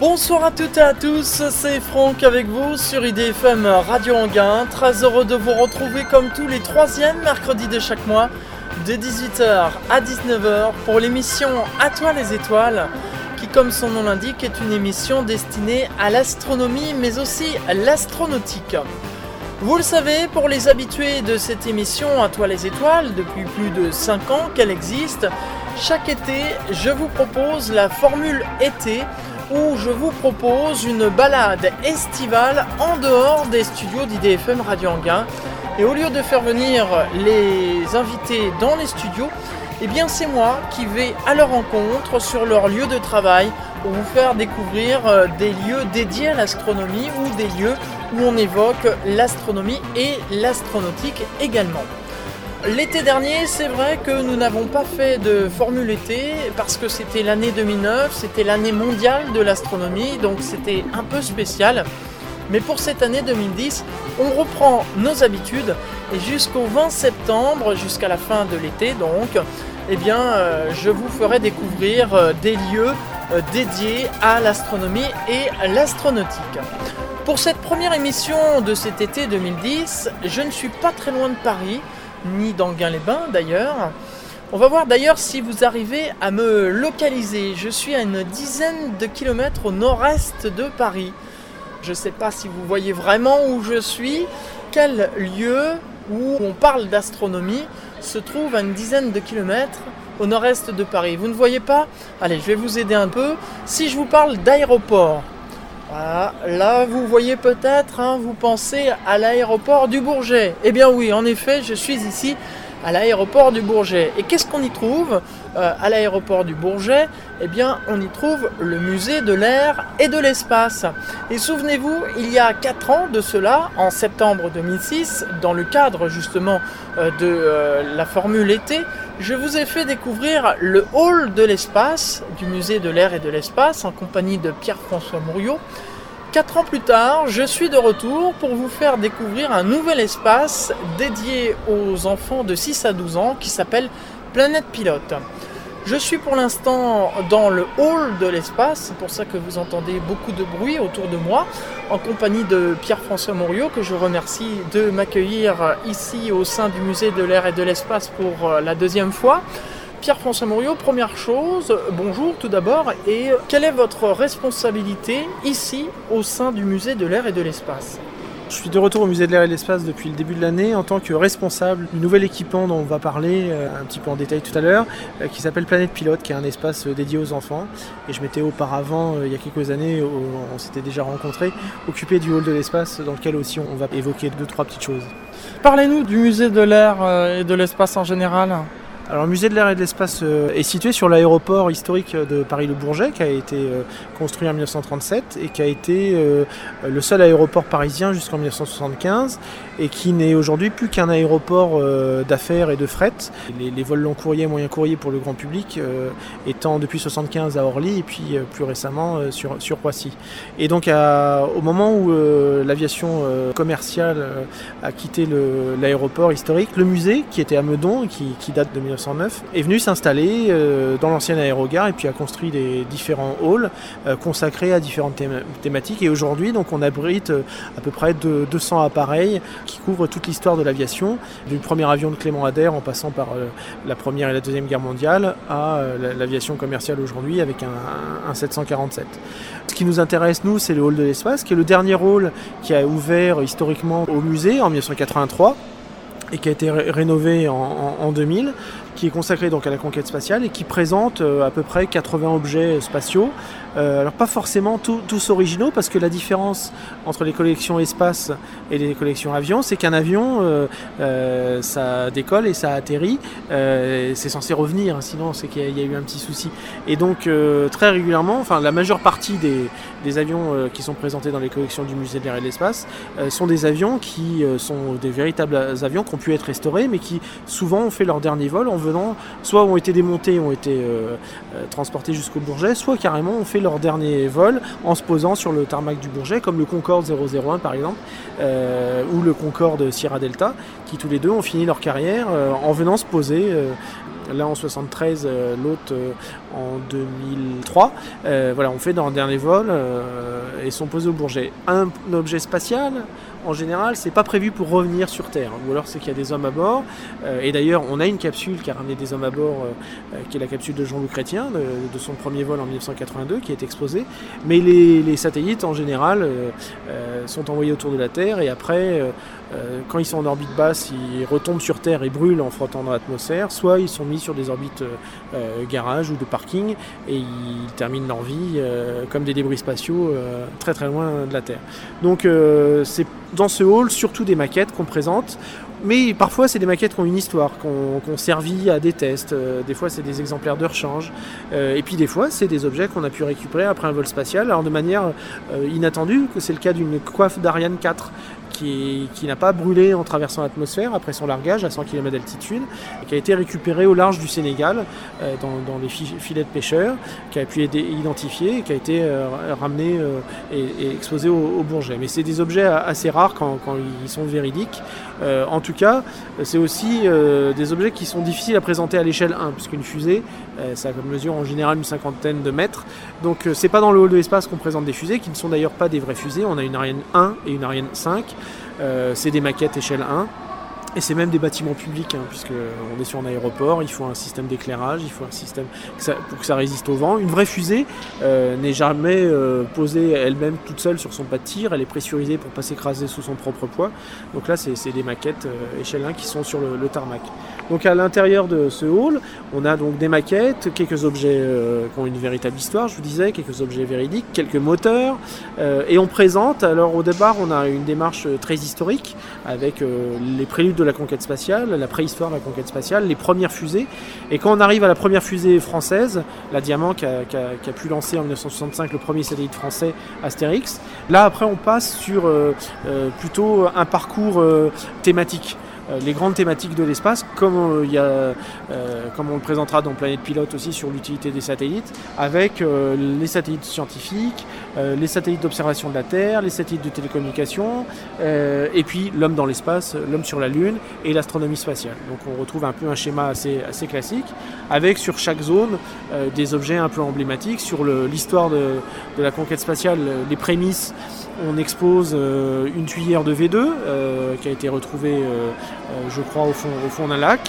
Bonsoir à toutes et à tous, c'est Franck avec vous sur IDFM Radio Anguin. Très heureux de vous retrouver comme tous les troisièmes mercredis de chaque mois, de 18h à 19h pour l'émission À toi les étoiles, qui comme son nom l'indique est une émission destinée à l'astronomie mais aussi à l'astronautique. Vous le savez, pour les habitués de cette émission À toi les étoiles, depuis plus de 5 ans qu'elle existe, chaque été je vous propose la formule été où je vous propose une balade estivale en dehors des studios d'IDFM Radio Anguin. Et au lieu de faire venir les invités dans les studios, eh c'est moi qui vais à leur rencontre sur leur lieu de travail pour vous faire découvrir euh, des lieux dédiés à l'astronomie ou des lieux où on évoque l'astronomie et l'astronautique également. L'été dernier, c'est vrai que nous n'avons pas fait de Formule été parce que c'était l'année 2009, c'était l'année mondiale de l'astronomie, donc c'était un peu spécial. Mais pour cette année 2010, on reprend nos habitudes et jusqu'au 20 septembre, jusqu'à la fin de l'été donc, eh bien, euh, je vous ferai découvrir euh, des lieux euh, dédiés à l'astronomie et l'astronautique. Pour cette première émission de cet été 2010, je ne suis pas très loin de Paris ni d'Anguin-les-Bains d'ailleurs. On va voir d'ailleurs si vous arrivez à me localiser. Je suis à une dizaine de kilomètres au nord-est de Paris. Je ne sais pas si vous voyez vraiment où je suis. Quel lieu où on parle d'astronomie se trouve à une dizaine de kilomètres au nord-est de Paris Vous ne voyez pas? Allez, je vais vous aider un peu. Si je vous parle d'aéroport, voilà. Là, vous voyez peut-être, hein, vous pensez à l'aéroport du Bourget. Eh bien oui, en effet, je suis ici à l'aéroport du Bourget. Et qu'est-ce qu'on y trouve euh, à l'aéroport du Bourget? Eh bien, on y trouve le musée de l'air et de l'espace. Et souvenez-vous, il y a 4 ans de cela, en septembre 2006, dans le cadre justement euh, de euh, la formule été, je vous ai fait découvrir le hall de l'espace du musée de l'air et de l'espace en compagnie de Pierre-François Mouriot. Quatre ans plus tard, je suis de retour pour vous faire découvrir un nouvel espace dédié aux enfants de 6 à 12 ans qui s'appelle Planète Pilote. Je suis pour l'instant dans le hall de l'espace, c'est pour ça que vous entendez beaucoup de bruit autour de moi, en compagnie de Pierre-François Mouriot, que je remercie de m'accueillir ici au sein du musée de l'air et de l'espace pour euh, la deuxième fois. Pierre-François Mouriot, première chose, bonjour tout d'abord, et quelle est votre responsabilité ici au sein du musée de l'air et de l'espace? Je suis de retour au musée de l'air et de l'espace depuis le début de l'année en tant que responsable du nouvel équipement dont on va parler euh, un petit peu en détail tout à l'heure, euh, qui s'appelle Planète Pilote, qui est un espace euh, dédié aux enfants. Et je m'étais auparavant, il y a quelques années, on s'était déjà rencontrés, occupé du hall de l'espace dans lequel aussi on va évoquer deux, trois petites choses. Parlez-nous du musée de l'air et de l'espace en général. Alors le musée de l'air et de l'espace euh, est situé sur l'aéroport historique de Paris-le-Bourget qui a été euh, construit en 1937 et qui a été euh, le seul aéroport parisien jusqu'en 1975 et qui n'est aujourd'hui plus qu'un aéroport d'affaires et de fret. Les, vols long courrier et moyen courrier pour le grand public étant depuis 1975 à Orly et puis plus récemment sur, sur Roissy. Et donc au moment où l'aviation commerciale a quitté l'aéroport historique, le musée qui était à Meudon, qui, qui date de 1975, est venu s'installer euh, dans l'ancienne aérogare et puis a construit des différents halls euh, consacrés à différentes thématiques. Et aujourd'hui, donc, on abrite euh, à peu près de 200 appareils qui couvrent toute l'histoire de l'aviation, du premier avion de Clément Ader en passant par la première et la deuxième guerre mondiale à l'aviation commerciale aujourd'hui avec un, un 747. Ce qui nous intéresse, nous, c'est le hall de l'espace, qui est le dernier hall qui a ouvert historiquement au musée en 1983 et qui a été rénové en, en 2000 qui est consacré donc à la conquête spatiale et qui présente euh, à peu près 80 objets spatiaux. Euh, alors pas forcément tous originaux parce que la différence entre les collections espace et les collections avions, c'est qu'un avion, euh, ça décolle et ça atterrit, c'est censé revenir, hein, sinon c'est qu'il y, a eu un petit souci. Et donc très régulièrement, enfin la majeure partie des, des avions qui sont présentés dans les collections du musée de l'air et de l'espace sont des avions qui sont des véritables avions qui ont pu être restaurés, mais qui souvent ont fait leur dernier vol, on veut revenant, soit ont été démontés, ont été transportés jusqu'au Bourget, soit carrément ont fait leur dernier vol en se posant sur le tarmac du Bourget, comme le Concorde 001 par exemple, ou le Concorde Sierra Delta, qui tous les deux ont fini leur carrière en venant se poser Là en 73, euh, l'autre euh, en 2003. Euh, voilà, on fait dans le dernier vol et sont posés au Bourget. Un objet spatial, en général, c'est pas prévu pour revenir sur Terre, ou alors c'est qu'il y a des hommes à bord. et d'ailleurs, on a une capsule qui a ramené des hommes à bord, qui est la capsule de Jean-Loup Chrétien, de, son premier vol en 1982, qui est exposée. Mais les, satellites, en général, sont envoyés autour de la Terre, et après, quand ils sont en orbite basse, ils retombent sur Terre et brûlent en frottant dans l'atmosphère, soit ils sont mis sur des orbites euh, euh, garage ou de parking et ils terminent leur vie euh, comme des débris spatiaux très très loin de la Terre. Donc c'est dans ce hall surtout des maquettes qu'on présente mais parfois, c'est des maquettes qui ont une histoire, qu'on qu servi à des tests. des fois, c'est des exemplaires de rechange. et puis, des fois, c'est des objets qu'on a pu récupérer après un vol spatial, alors de manière inattendue, que c'est le cas d'une coiffe d'Ariane 4 qui, n'a pas brûlé en traversant l'atmosphère après son largage à 100 km d'altitude, qui a été récupéré au large du Sénégal euh, dans, les filets de pêcheurs, qui a pu être identifié qui a été euh, ramené euh, et, exposé au, Bourget. Mais c'est des objets assez rares quand, ils sont véridiques. en tout cas, c'est aussi des objets qui sont difficiles à présenter à l'échelle 1, puisqu'une fusée, ça mesure en général une cinquantaine de mètres. Donc c'est pas dans le hall de l'espace qu'on présente des fusées, qui ne sont d'ailleurs pas des vraies fusées. On a une Ariane 1 et une Ariane 5. Euh, c'est des maquettes échelle 1. Et c'est même des bâtiments publics, hein, puisqu'on est sur un aéroport, il faut un système d'éclairage, il faut un système pour que ça résiste au vent. Une vraie fusée euh, n'est jamais euh, posée elle-même toute seule sur son pas de tir, elle est pressurisée pour pas s'écraser sous son propre poids. Donc là, c'est des maquettes échelle 1 qui sont sur le tarmac. Donc à l'intérieur de ce hall, on a donc des maquettes, quelques objets euh, qui ont une véritable histoire, je vous disais, quelques objets véridiques, quelques moteurs, euh, et on présente, alors au départ on a une démarche euh, très historique, avec les préludes de la conquête spatiale, la préhistoire de la conquête spatiale, les premières fusées, et quand on arrive à la première fusée française, la Diamant qui a, pu lancer en 1965 le premier satellite français Astérix, là après on passe sur plutôt un parcours thématique. Euh, les grandes thématiques de l'espace, comme, euh, il y euh, comme on le présentera dans Planète Pilote aussi sur l'utilité des satellites, avec les satellites scientifiques, les satellites d'observation de la Terre, les satellites de télécommunication, et puis l'homme dans l'espace, l'homme sur la Lune et l'astronomie spatiale. Donc on retrouve un peu un schéma assez, classique, avec sur chaque zone des objets un peu emblématiques, sur l'histoire de, la conquête spatiale, les prémices on expose euh, une tuyère de V2 euh, qui a été retrouvée, euh, je crois, au fond d'un lac.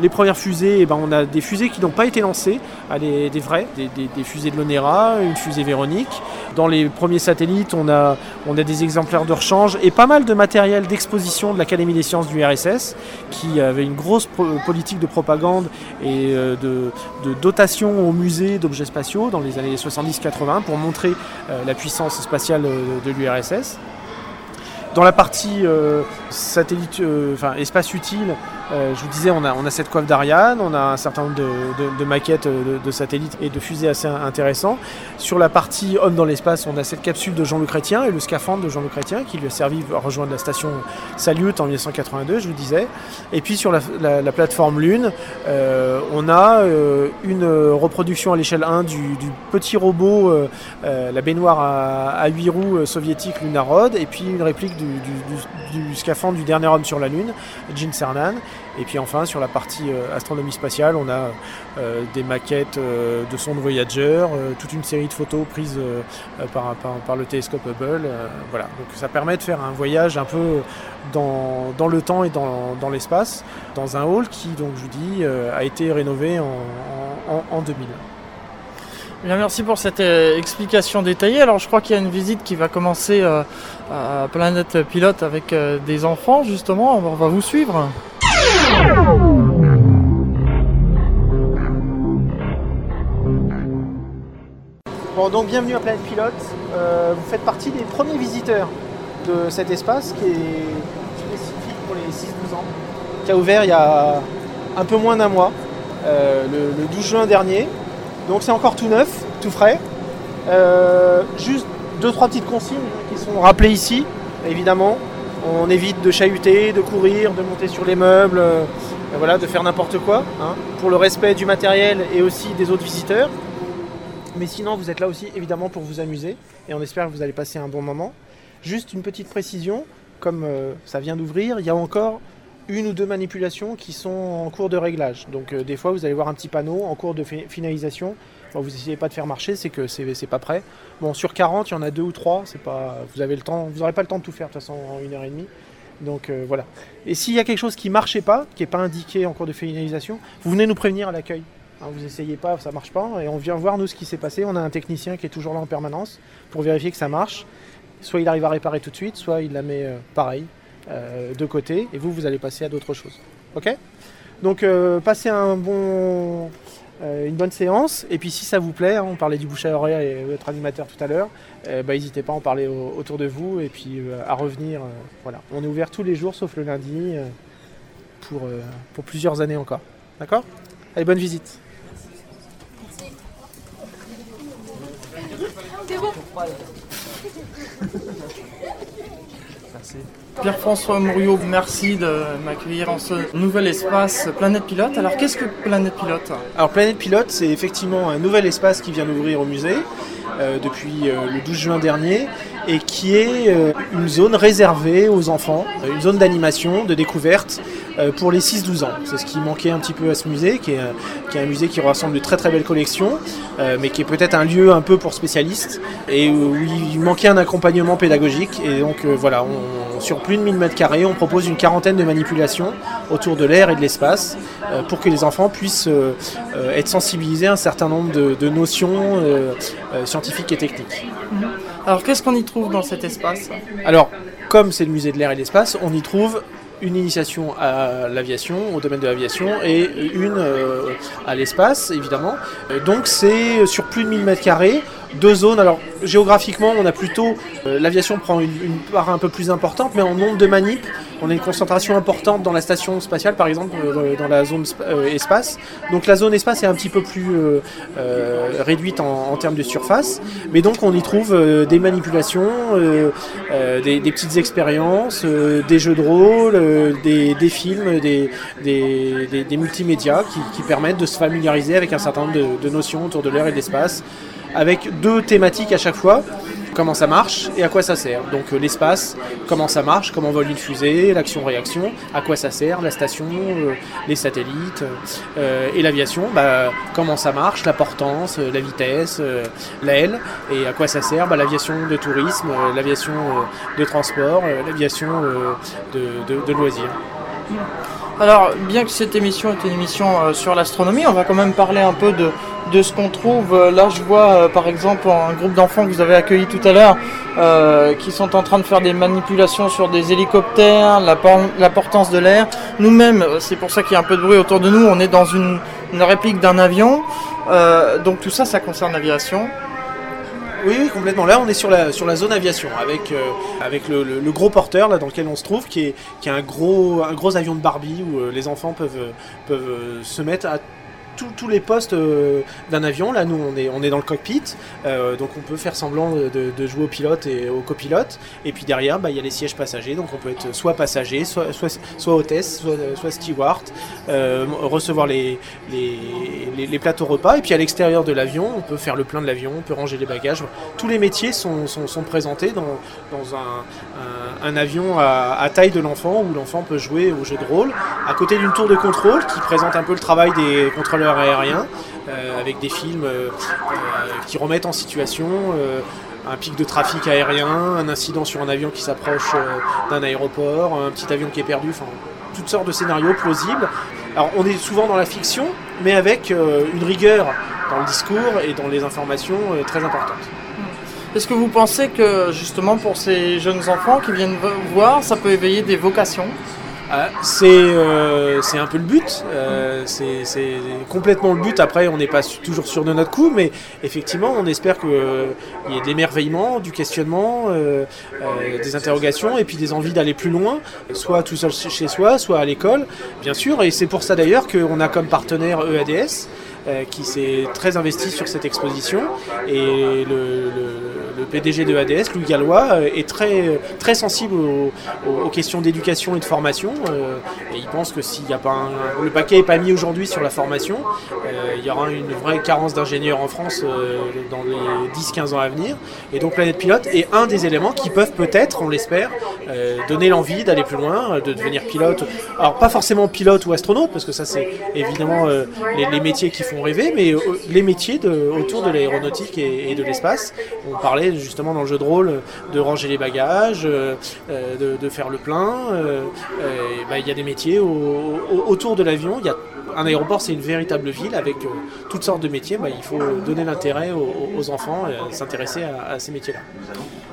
Les premières fusées, eh ben, on a des fusées qui n'ont pas été lancées, des, des vraies, des, fusées de l'ONERA, une fusée Véronique. Dans les premiers satellites, on a, des exemplaires de rechange et pas mal de matériel d'exposition de l'Académie des sciences du RSS, qui avait une grosse politique de propagande et de, dotation au musée d'objets spatiaux dans les années 70-80 pour montrer la puissance spatiale de l'URSS. Dans la partie euh, satellite, euh, enfin espace utile, euh, je vous disais, on a, cette coiffe d'Ariane, on a un certain nombre de, maquettes de, satellites et de fusées assez intéressants. Sur la partie homme dans l'espace, on a cette capsule de Jean-Luc Chrétien et le scaphandre de Jean-Luc Chrétien qui lui a servi à rejoindre la station Salyut en 1982, je vous disais. Et puis sur la, plateforme Lune, on a une reproduction à l'échelle 1 du, petit robot, la baignoire à, à 8 roues soviétique Lunarod, et puis une réplique du, scaphandre du dernier homme sur la Lune, Gene Cernan. Et puis enfin, sur la partie euh, astronomie spatiale, on a euh, des maquettes euh, de sondes Voyager, toute une série de photos prises par, le télescope Hubble. voilà. Donc ça permet de faire un voyage un peu dans, le temps et dans, l'espace, dans un hall qui, donc je vous dis, a été rénové en, en, en 2000 merci pour cette explication détaillée. Alors je crois qu'il y a une visite qui va commencer à Planète Pilote avec des enfants justement. On va vous suivre. Bon donc bienvenue à Planète Pilote. vous faites partie des premiers visiteurs de cet espace qui est spécifique pour les 6-12 ans, qui a ouvert il y a un peu moins d'un mois, le 12 juin dernier. Donc c'est encore tout neuf, tout frais. Euh, juste deux trois petites consignes qui sont rappelées ici, évidemment. On évite de chahuter, de courir, de monter sur les meubles. voilà, de faire n'importe quoi, hein, pour le respect du matériel et aussi des autres visiteurs. Mais sinon, vous êtes là aussi évidemment pour vous amuser et on espère que vous allez passer un bon moment. Juste une petite précision, comme euh, ça vient d'ouvrir, il y a encore une ou deux manipulations qui sont en cours de réglage. Donc euh, des fois, vous allez voir un petit panneau en cours de finalisation. vous n'essayez pas de faire marcher, c'est que c'est pas prêt. Bon, sur 40, il y en a deux ou trois. C'est pas, vous avez le temps, vous n'aurez pas le temps de tout faire de toute façon en une heure et demie. Donc euh, voilà. Et s'il y a quelque chose qui marchait pas, qui n'est pas indiqué en cours de finalisation, vous venez nous prévenir à l'accueil. Hein, vous essayez pas, ça marche pas, et on vient voir nous ce qui s'est passé. On a un technicien qui est toujours là en permanence pour vérifier que ça marche. Soit il arrive à réparer tout de suite, soit il la met euh, pareil, euh, de côté, et vous, vous allez passer à d'autres choses. Ok? Donc euh, passez une bonne séance, et puis si ça vous plaît, hein, on parlait du bouche à oreille et votre animateur tout à l'heure, bah, n'hésitez pas à en parler autour de vous, et puis à revenir. voilà. On est ouvert tous les jours, sauf le lundi, pour, pour plusieurs années encore. D'accord? Allez, bonne visite. Merci. Pierre-François Mouriot, merci de m'accueillir en ce nouvel espace Planète Pilote. Alors qu'est-ce que Planète Pilote? Alors Planète Pilote, c'est effectivement un nouvel espace qui vient d'ouvrir au musée euh, depuis euh, le 12 juin dernier et qui est euh, une zone réservée aux enfants, une zone d'animation, de découverte pour les 6-12 ans. C'est ce qui manquait un petit peu à ce musée, qui est, un musée qui rassemble de très très belles collections, mais qui est peut-être un lieu un peu pour spécialistes et où il manquait un accompagnement pédagogique. Et donc voilà, sur plus de 1000 mètres carrés, on propose une quarantaine de manipulations autour de l'air et de l'espace pour que les enfants puissent être sensibilisés à un certain nombre de, notions scientifiques et techniques. Mhm. Alors qu'est-ce qu'on y trouve dans cet espace? Alors, comme c'est le musée de l'air et de l'espace, on y trouve une initiation à l'aviation, au domaine de l'aviation, et une euh, à l'espace, évidemment. Euh, donc c'est sur plus de 1000 mètres carrés, deux zones. Alors géographiquement, on a plutôt euh, l'aviation prend une, part un peu plus importante, mais en nombre de manips, on a une concentration importante dans la station spatiale, par exemple, euh, dans la zone euh, espace. Donc la zone espace est un petit peu plus réduite en, termes de surface, mais donc on y trouve des manipulations, des, petites expériences, des jeux de rôle, des, films, des, des multimédias qui, permettent de se familiariser avec un certain nombre de, de notions autour de l'air et de l'espace avec deux thématiques à chaque fois. Comment ça marche et à quoi ça sert. Donc euh, l'espace, comment ça marche, comment vole une fusée, l'action-réaction, à quoi ça sert, la station, euh, les satellites, euh, et l'aviation, bah, comment ça marche, la portance, la vitesse, l'aile, et à quoi ça sert, bah, l'aviation de tourisme, l'aviation de transport, l'aviation de, de loisirs. Alors, bien que cette émission est une émission sur l'astronomie, on va quand même parler un peu de, de ce qu'on trouve. Euh, là, je vois euh, par exemple un groupe d'enfants que vous avez accueilli tout à l'heure euh, qui sont en train de faire des manipulations sur des hélicoptères, la, la portance de l'air. Nous-mêmes, c'est pour ça qu'il y a un peu de bruit autour de nous, on est dans une, réplique d'un avion. donc tout ça, ça concerne l'aviation. Oui, complètement. Là, on est sur la, sur la zone aviation avec, avec le, gros porteur là, dans lequel on se trouve, qui est, qui est un, gros, un gros avion de Barbie où les enfants peuvent, peuvent se mettre à tous les postes euh, d'un avion. Là, nous, on est, dans le cockpit, euh, donc on peut faire semblant de, jouer au pilote et au copilote. Et puis derrière, bah, il y a les sièges passagers, donc on peut être soit passager, soit, soit, hôtesse, soit, steward, euh, recevoir les, plateaux repas. Et puis à l'extérieur de l'avion, on peut faire le plein de l'avion, on peut ranger les bagages. Tous les métiers sont, présentés dans, un, avion à, à taille de l'enfant où l'enfant peut jouer au jeu de rôle, à côté d'une tour de contrôle qui présente un peu le travail des contrôleurs aérien, euh, avec des films euh, euh, qui remettent en situation un pic de trafic aérien, un incident sur un avion qui s'approche d'un aéroport, un petit avion qui est perdu, enfin toutes sortes de scénarios plausibles. Alors on est souvent dans la fiction, mais avec une rigueur dans le discours et dans les informations très importantes. Est-ce que vous pensez que justement pour ces jeunes enfants qui viennent voir, ça peut éveiller des vocations? Euh, c'est un peu le but, euh, c'est complètement le but. Après, on n'est pas toujours sûr de notre coup, mais effectivement, on espère qu'il y ait de l'émerveillement, du questionnement, euh, des interrogations et puis des envies d'aller plus loin, soit tout seul chez soi, soit à l'école, bien sûr. Et c'est pour ça d'ailleurs qu'on a comme partenaire EADS. qui s'est très investi sur cette exposition et le PDG de ADS, Louis Gallois, est très, très sensible aux, questions d'éducation et de formation. et il pense que s'il n'y a pas le paquet n'est pas mis aujourd'hui sur la formation, il y aura une vraie carence d'ingénieurs en France dans les 10-15 ans à venir. Et donc Planète Pilote est un des éléments qui peuvent peut-être, on l'espère, donner l'envie d'aller plus loin, de devenir pilote. Alors pas forcément pilote ou astronaute, parce que ça c'est évidemment les, métiers qui font rêver, mais les métiers autour de l'aéronautique et, de l'espace. On parlait justement dans le jeu de rôle de ranger les bagages, euh, de, faire le plein. Euh, bah, il y a des métiers autour de l'avion. Il y a un aéroport, c'est une véritable ville avec euh, toutes sortes de métiers. Bah, il faut donner l'intérêt aux, enfants et s'intéresser à, ces métiers-là.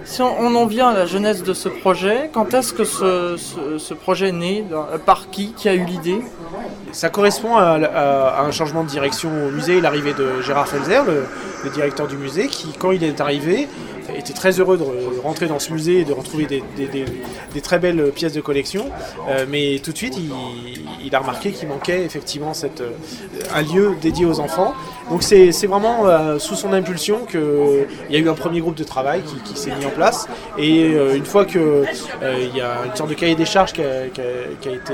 Si on, en vient à la jeunesse de ce projet, quand est-ce que ce, projet est né Par qui Qui a eu l'idée? Ça correspond à, un changement de direction au musée, l'arrivée de Gérard Felzer, le, directeur du musée, qui, quand il est arrivé, était très heureux de rentrer dans ce musée et de retrouver des, très belles pièces de collection. Euh, mais tout de suite, il, a remarqué qu'il manquait effectivement euh, un lieu dédié aux enfants. Donc c'est vraiment euh, sous son impulsion qu'il y a eu un premier groupe de travail qui, s'est mis en place. Et une fois qu'il y a une sorte de cahier des charges qui a, été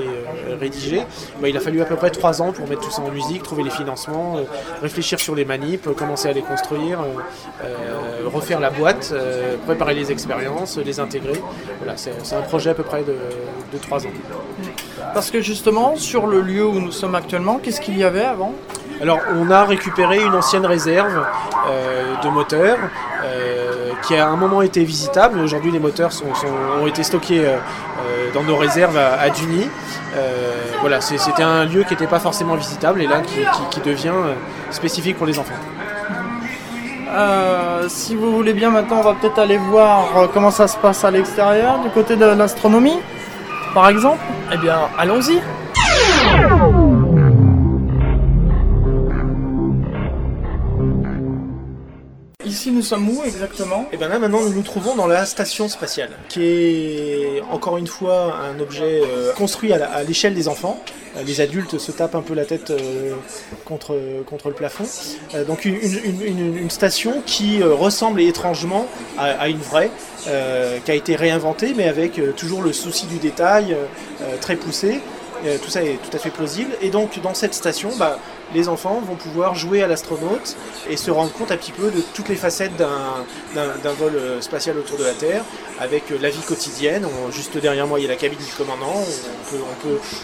rédigé, bah, il a fallu à peu près trois ans pour mettre tout ça en musique, trouver les financements, réfléchir sur les manips, commencer à les construire, refaire la boîte. Euh, préparer les expériences, les intégrer. Voilà, c'est un projet à peu près de, trois 3 ans. Parce que justement, sur le lieu où nous sommes actuellement, qu'est-ce qu'il y avait avant? Alors, on a récupéré une ancienne réserve euh, de moteurs euh, qui a à un moment été visitable. Aujourd'hui, les moteurs ont été stockés dans nos réserves à, Duny. voilà, c'était un lieu qui n'était pas forcément visitable et là qui devient spécifique pour les enfants. Euh, si vous voulez bien, maintenant, on va peut-être aller voir euh, comment ça se passe à l'extérieur, du côté de l'astronomie, par exemple. Eh bien, allons-y. Sommes où exactement Et eh bien là, maintenant, nous nous trouvons dans la station spatiale, qui est encore une fois un objet euh, construit à l'échelle des enfants. Euh, les adultes se tapent un peu la tête euh, contre, contre le plafond. donc une, station qui ressemble étrangement à, une vraie, qui a été réinventée, mais avec toujours le souci du détail très poussé. tout ça est tout à fait plausible. Et donc dans cette station, bah, les enfants vont pouvoir jouer à l'astronaute et se rendre compte un petit peu de toutes les facettes d'un vol euh, spatial autour de la Terre, avec euh, la vie quotidienne. juste derrière moi, il y a la cabine du commandant.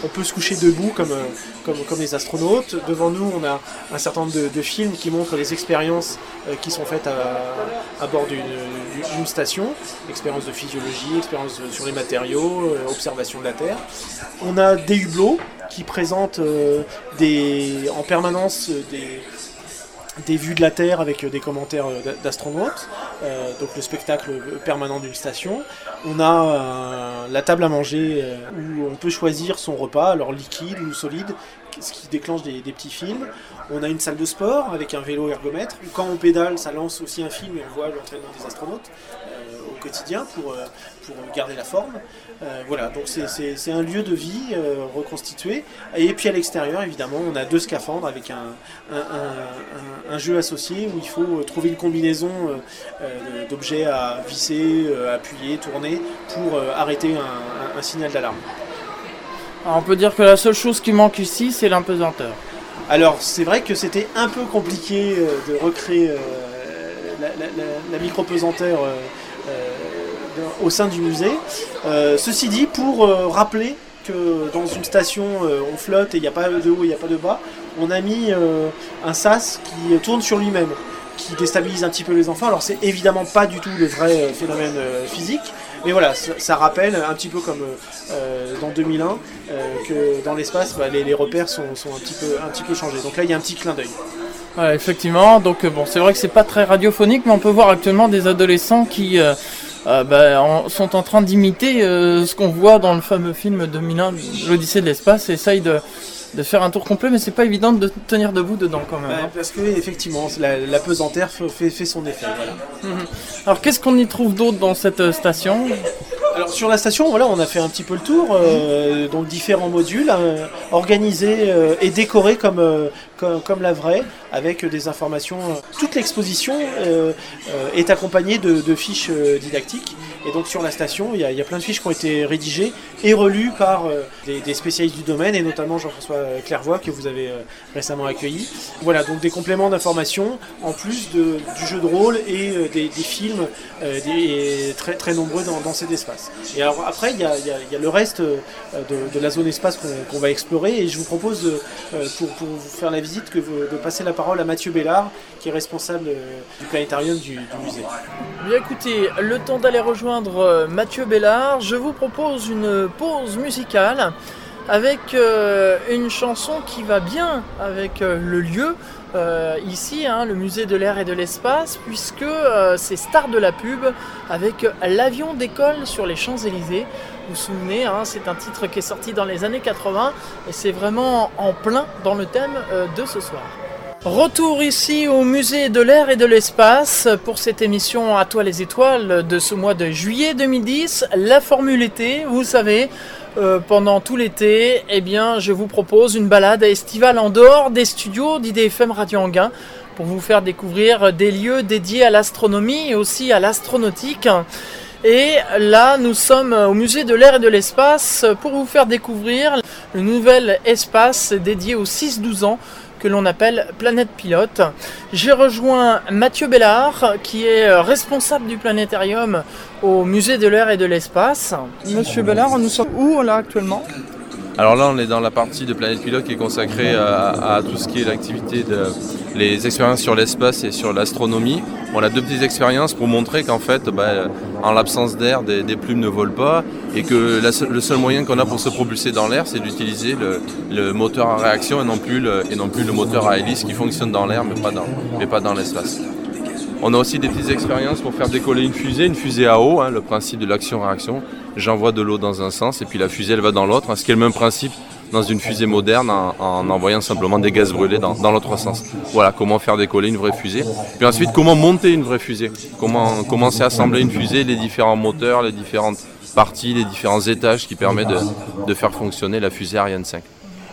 On peut, se coucher debout comme, euh, comme, comme, les astronautes. Devant nous, on a un certain nombre de, films qui montrent les expériences qui sont faites à, bord d'une station. Expériences de physiologie, expériences sur les matériaux, observation de la Terre. On a des hublots qui présentent des, en permanence des, des vues de la Terre avec des commentaires d'astronautes, euh, donc le spectacle permanent d'une station. On a euh, la table à manger euh, où on peut choisir son repas, alors liquide ou solide, ce qui déclenche des, petits films. On a une salle de sport avec un vélo ergomètre. Quand on pédale, ça lance aussi un film et on voit l'entraînement des astronautes au quotidien pour garder la forme. Euh, voilà, donc c'est un lieu de vie euh, reconstitué. Et puis à l'extérieur, évidemment, on a deux scaphandres avec un, un, jeu associé où il faut trouver une combinaison euh, d'objets à visser, appuyer, tourner pour arrêter un, signal d'alarme. On peut dire que la seule chose qui manque ici, c'est l'impesanteur. Alors c'est vrai que c'était un peu compliqué de recréer la, la, micro-pesanteur au sein du musée. Euh, ceci dit, pour euh, rappeler que dans une station euh, on flotte et il n'y a pas de haut il n'y a pas de bas, on a mis un sas qui tourne sur lui-même, qui déstabilise un petit peu les enfants. Alors c'est évidemment pas du tout le vrai phénomène physique, mais voilà, ça, rappelle un petit peu comme dans 2001 que dans l'espace, bah, les, repères sont, un, petit peu, changés. Donc là, il y a un petit clin d'œil. effectivement, donc bon, c'est vrai que c'est pas très radiophonique, mais on peut voir actuellement des adolescents qui bah, sont en train d'imiter euh, ce qu'on voit dans le fameux film 2001, l'Odyssée de l'espace, et essayent de, de, faire un tour complet, mais c'est pas évident de tenir debout dedans quand même. Hein. Parce que effectivement, la, la pesanteur fait, fait, son effet. Mhm. Alors qu'est-ce qu'on y trouve d'autre dans cette euh, station? Alors sur la station, voilà, on a fait un petit peu le tour, donc différents modules organisés et décorés comme, comme, la vraie, avec des informations. Toute l'exposition est accompagnée de, fiches didactiques. Et donc sur la station, il y, a, plein de fiches qui ont été rédigées et relues par des, spécialistes du domaine, et notamment Jean-François Clairvoy, que vous avez récemment accueilli. Voilà, donc des compléments d'informations, en plus du jeu de rôle et des, films très, très nombreux dans, cet espace. Et alors après, il y a, le reste de, la zone espace qu'on va explorer, et je vous propose, pour, vous faire la visite, que de passer la parole à Mathieu Bellard, qui est responsable du planétarium du, musée. Bien écoutez, le temps d'aller rejoindre Mathieu Bellard, je vous propose une pause musicale avec euh, une chanson qui va bien avec euh, le lieu. Euh, ici, hein, le musée de l'air et de l'espace, puisque c'est Star de la pub avec l'avion d'école sur les Champs-Élysées. Vous souvenez, hein, c'est un titre qui est sorti dans les années 80 et c'est vraiment en plein dans le thème de ce soir. Retour ici au musée de l'air et de l'espace pour cette émission À toi les étoiles de ce mois de juillet 2010. La formule été, vous savez, euh, pendant tout l'été, eh bien, je vous propose une balade estivale en dehors des studios d'IDFM Radio Anguin pour vous faire découvrir des lieux dédiés à l'astronomie et aussi à l'astronautique. Et là, nous sommes au musée de l'air et de l'espace pour vous faire découvrir le nouvel espace dédié aux 6-12 ans que l'on appelle Planète Pilote. J'ai rejoint Mathieu Bellard, qui est responsable du planétarium au musée de l'air et de l'espace. Monsieur Bellard, nous sommes où là actuellement? Alors là, on est dans la partie de Planète Pilote qui est consacrée à, tout ce qui est l'activité de les expériences sur l'espace et sur l'astronomie. On a deux petites expériences pour montrer qu'en fait, bah, en l'absence d'air, des, plumes ne volent pas et que le seul moyen qu'on a pour se propulser dans l'air, c'est d'utiliser le, moteur à réaction et non, plus le, moteur à hélice qui fonctionne dans l'air mais pas dans l'espace. On a aussi des petites expériences pour faire décoller une fusée, une fusée à eau, hein, le principe de l'action-réaction. J'envoie de l'eau dans un sens et puis la fusée elle va dans l'autre, ce qui est le même principe dans une fusée moderne en, envoyant simplement des gaz brûlés dans, l'autre sens. Voilà comment faire décoller une vraie fusée. Puis ensuite comment monter une vraie fusée, comment commencer à assembler une fusée, les différents moteurs, les différentes parties, les différents étages qui permettent de faire fonctionner la fusée Ariane 5.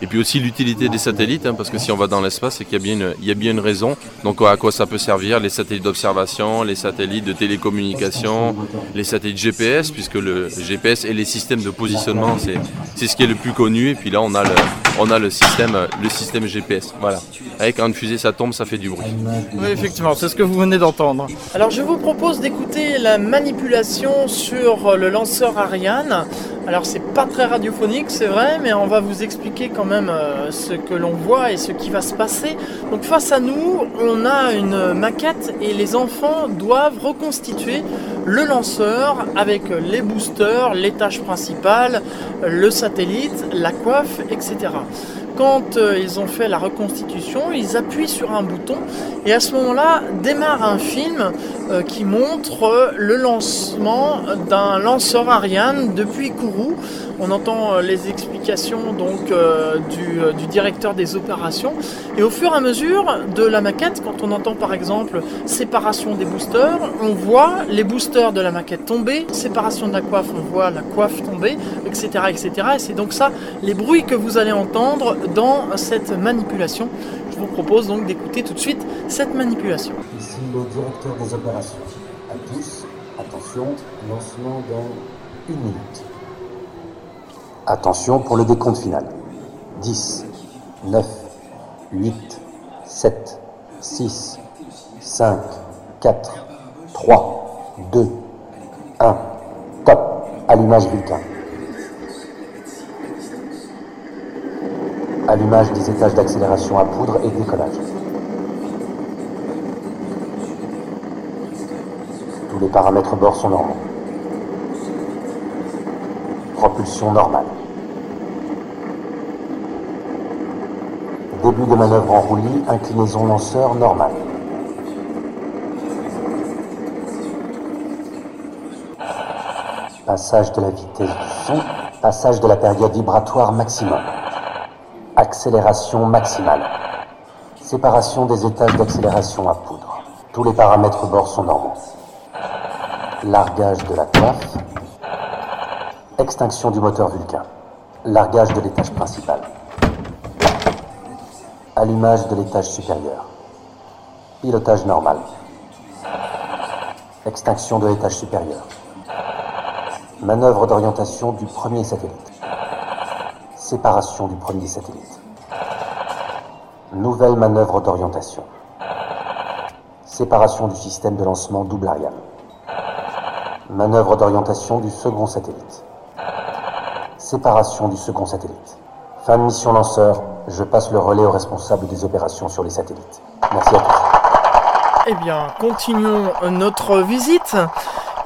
Et puis aussi l'utilité des satellites, hein, parce que si on va dans l'espace, c'est qu'il il y a bien une raison. Donc à quoi ça peut servir Les satellites d'observation, les satellites de télécommunication, les satellites GPS, puisque le GPS et les systèmes de positionnement, c'est ce qui est le plus connu. Et puis là, on a le, on a le système, le système GPS. Voilà. Avec quand une fusée ça tombe, ça fait du bruit. Oui, effectivement, c'est ce que vous venez d'entendre. Alors je vous propose d'écouter la manipulation sur le lanceur Ariane. Alors c'est pas très radiophonique, c'est vrai, mais on va vous expliquer quand même euh, ce que l'on voit et ce qui va se passer. Donc face à nous, on a une maquette et les enfants doivent reconstituer le lanceur avec les boosters, l'étage principal, le satellite, la coiffe, etc quand euh, ils ont fait la reconstitution, ils appuient sur un bouton et à ce moment-là démarre un film euh, qui montre euh, le lancement d'un lanceur Ariane depuis Kourou. On entend les explications donc du, directeur des opérations et au fur et à mesure de la maquette, quand on entend par exemple séparation des boosters, on voit les boosters de la maquette tomber, séparation de la coiffe, on voit la coiffe tomber, etc., etc. Et c'est donc ça les bruits que vous allez entendre dans cette manipulation. Je vous propose donc d'écouter tout de suite cette manipulation. Ici le directeur des opérations. À tous, attention, lancement dans une minute. Attention pour le décompte final. 10, 9, 8, 7, 6, 5, 4, 3, 2, 1. Top. Allumage Vulcain. Allumage des étages d'accélération à poudre et décollage. Tous les paramètres bord sont normaux. Propulsion normale. Début de manœuvre en roulis, inclinaison lanceur normale. Passage de la vitesse du son, passage de la période vibratoire maximum. Accélération maximale. Séparation des étages d'accélération à poudre. Tous les paramètres bord sont normaux. Largage de la coiffe. Extinction du moteur Vulcain. Largage de l'étage principal. Allumage de l'étage supérieur. Pilotage normal. Extinction de l'étage supérieur. Manœuvre d'orientation du premier satellite. Séparation du premier satellite. Nouvelle manœuvre d'orientation. Séparation du système de lancement double Ariane. Manœuvre d'orientation du second satellite. Séparation du second satellite. Fin de mission lanceur, je passe le relais au responsable des opérations sur les satellites. Merci à tous. Eh bien, continuons notre visite.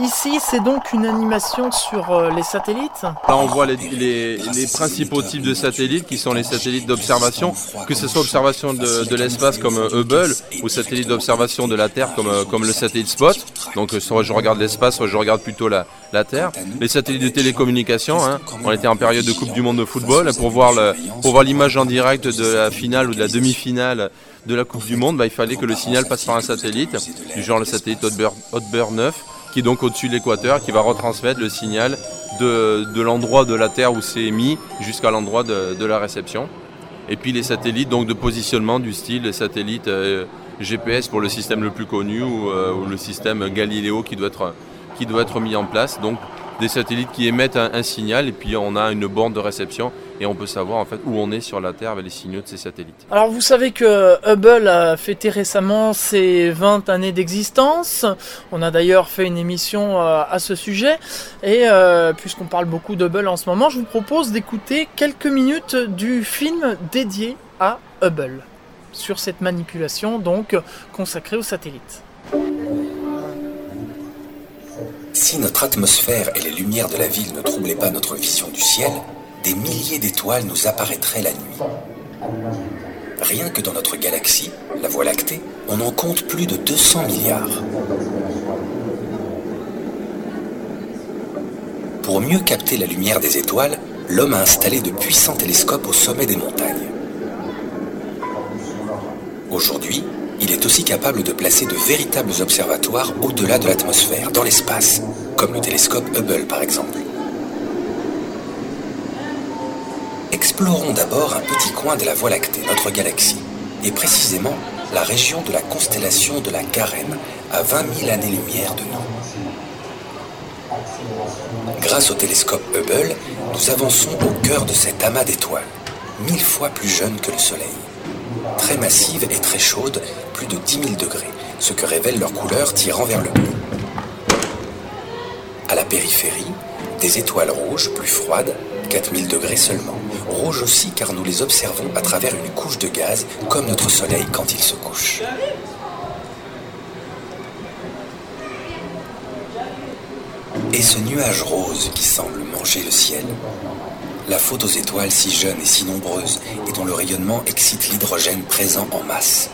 Ici, c'est donc une animation sur euh, les satellites. Là, on voit les, principaux types de satellites qui sont les satellites d'observation, que ce soit observation de, l'espace comme euh, Hubble ou satellite d'observation de la Terre comme, euh, comme le satellite Spot. Donc, soit je regarde l'espace, soit je regarde plutôt la, la Terre. Les satellites de télécommunication, hein, on était en période de Coupe du Monde de football. Pour voir pour voir l'image en direct de la finale ou de la demi-finale de la Coupe du Monde, bah, il fallait que le signal passe par un satellite, du genre le satellite Hotbird 9, qui est donc au-dessus de l'équateur, qui va retransmettre le signal de, l'endroit de la Terre où c'est émis jusqu'à l'endroit de, la réception. Et puis les satellites donc de positionnement du style les satellites euh, GPS pour le système le plus connu ou, euh, le système Galileo qui doit être mis en place. Donc des satellites qui émettent un signal et puis on a une borne de réception et on peut savoir en fait où on est sur la Terre avec les signaux de ces satellites. Alors vous savez que Hubble a fêté récemment ses 20 années d'existence. On a d'ailleurs fait une émission euh, à ce sujet. Et euh, puisqu'on parle beaucoup d'Hubble en ce moment, je vous propose d'écouter quelques minutes du film dédié à Hubble. Sur cette manipulation donc consacrée aux satellites. Si notre atmosphère et les lumières de la ville ne troublaient pas notre vision du ciel, des milliers d'étoiles nous apparaîtraient la nuit. Rien que dans notre galaxie, la Voie lactée, on en compte plus de 200 milliards. Pour mieux capter la lumière des étoiles, l'homme a installé de puissants télescopes au sommet des montagnes. Aujourd'hui, il est aussi capable de placer de véritables observatoires au-delà de l'atmosphère, dans l'espace, comme le télescope Hubble par exemple. Explorons d'abord un petit coin de la Voie lactée, notre galaxie, et précisément la région de la constellation de la Carène, à 20 000 années-lumière de nous. Grâce au télescope Hubble, nous avançons au cœur de cet amas d'étoiles, mille fois plus jeune que le Soleil. Très massive et très chaude, plus de 10 000 degrés, ce que révèle leur couleur tirant vers le bleu. À la périphérie, des étoiles rouges plus froides, 4000 degrés seulement. Rouges aussi car nous les observons à travers une couche de gaz, comme notre Soleil quand il se couche. Et ce nuage rose qui semble manger le ciel La faute aux étoiles si jeunes et si nombreuses, et dont le rayonnement excite l'hydrogène présent en masse.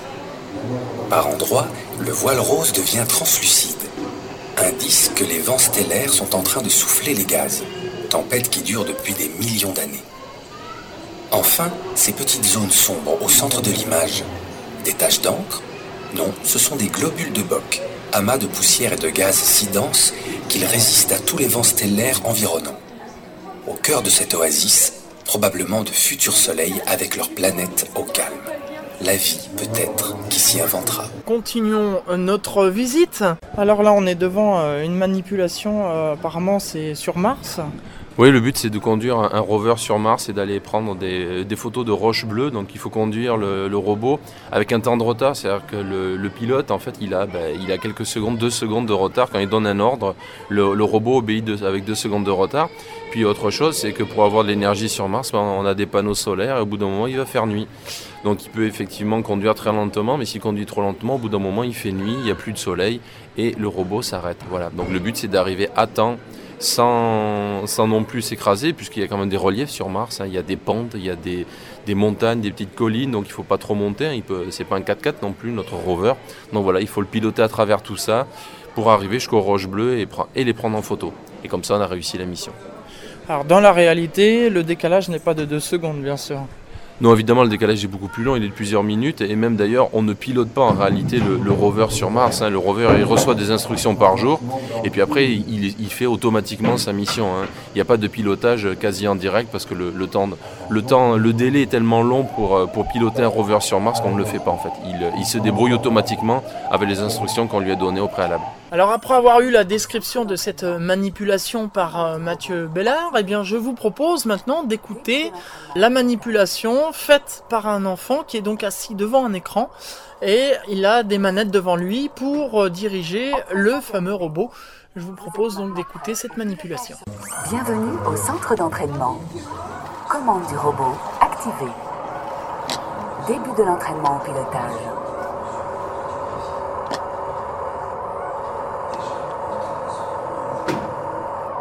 Par endroits, le voile rose devient translucide, indice que les vents stellaires sont en train de souffler les gaz, tempête qui dure depuis des millions d'années. Enfin, ces petites zones sombres au centre de l'image, des taches d'encre? Non, ce sont des globules de Bock, amas de poussière et de gaz si denses qu'ils résistent à tous les vents stellaires environnants. Au cœur de cette oasis, probablement de futurs soleils avec leurs planètes au calme. La vie, peut-être, qui s'y inventera. Continuons notre visite. Alors là, on est devant euh, une manipulation, euh, apparemment c'est sur Mars. Oui, le but c'est de conduire un, rover sur Mars et d'aller prendre des, photos de roches bleues. Donc il faut conduire le, robot avec un temps de retard. C'est-à-dire que le, pilote, en fait, il a, ben, il a quelques secondes, deux secondes de retard. Quand il donne un ordre, le, robot obéit avec deux secondes de retard. Puis autre chose, c'est que pour avoir de l'énergie sur Mars, ben, on a des panneaux solaires et au bout d'un moment, il va faire nuit. Donc il peut effectivement conduire très lentement, mais s'il conduit trop lentement, au bout d'un moment, il fait nuit, il n'y a plus de soleil et le robot s'arrête. Voilà. Donc le but, c'est d'arriver à temps sans, non plus s'écraser, puisqu'il y a quand même des reliefs sur Mars. hein. Il y a des pentes, il y a des, montagnes, des petites collines, donc il ne faut pas trop monter. hein. C'est pas un 4x4 non plus, notre rover. Donc voilà, il faut le piloter à travers tout ça pour arriver jusqu'aux roches bleues et, et les prendre en photo. Et comme ça, on a réussi la mission. Alors dans la réalité, le décalage n'est pas de 2 secondes, bien sûr. Non, évidemment, le décalage est beaucoup plus long, il est de plusieurs minutes, et même d'ailleurs, on ne pilote pas en réalité le, rover sur Mars. Hein. Le rover, il reçoit des instructions par jour, et puis après, il, fait automatiquement sa mission. Hein. Il n'y a pas de pilotage quasi en direct, parce que le, délai est tellement long pour, euh, pour piloter un rover sur Mars qu'on ne le fait pas en fait. Il, il se débrouille automatiquement avec les instructions qu'on lui a données au préalable. Alors après avoir eu la description de cette manipulation par euh, Mathieu Bellard, eh bien je vous propose maintenant d'écouter la manipulation faite par un enfant qui est donc assis devant un écran et il a des manettes devant lui pour euh, diriger le fameux robot. Je vous propose donc d'écouter cette manipulation. Bienvenue au centre d'entraînement. Commande du robot activée. Début de l'entraînement au pilotage.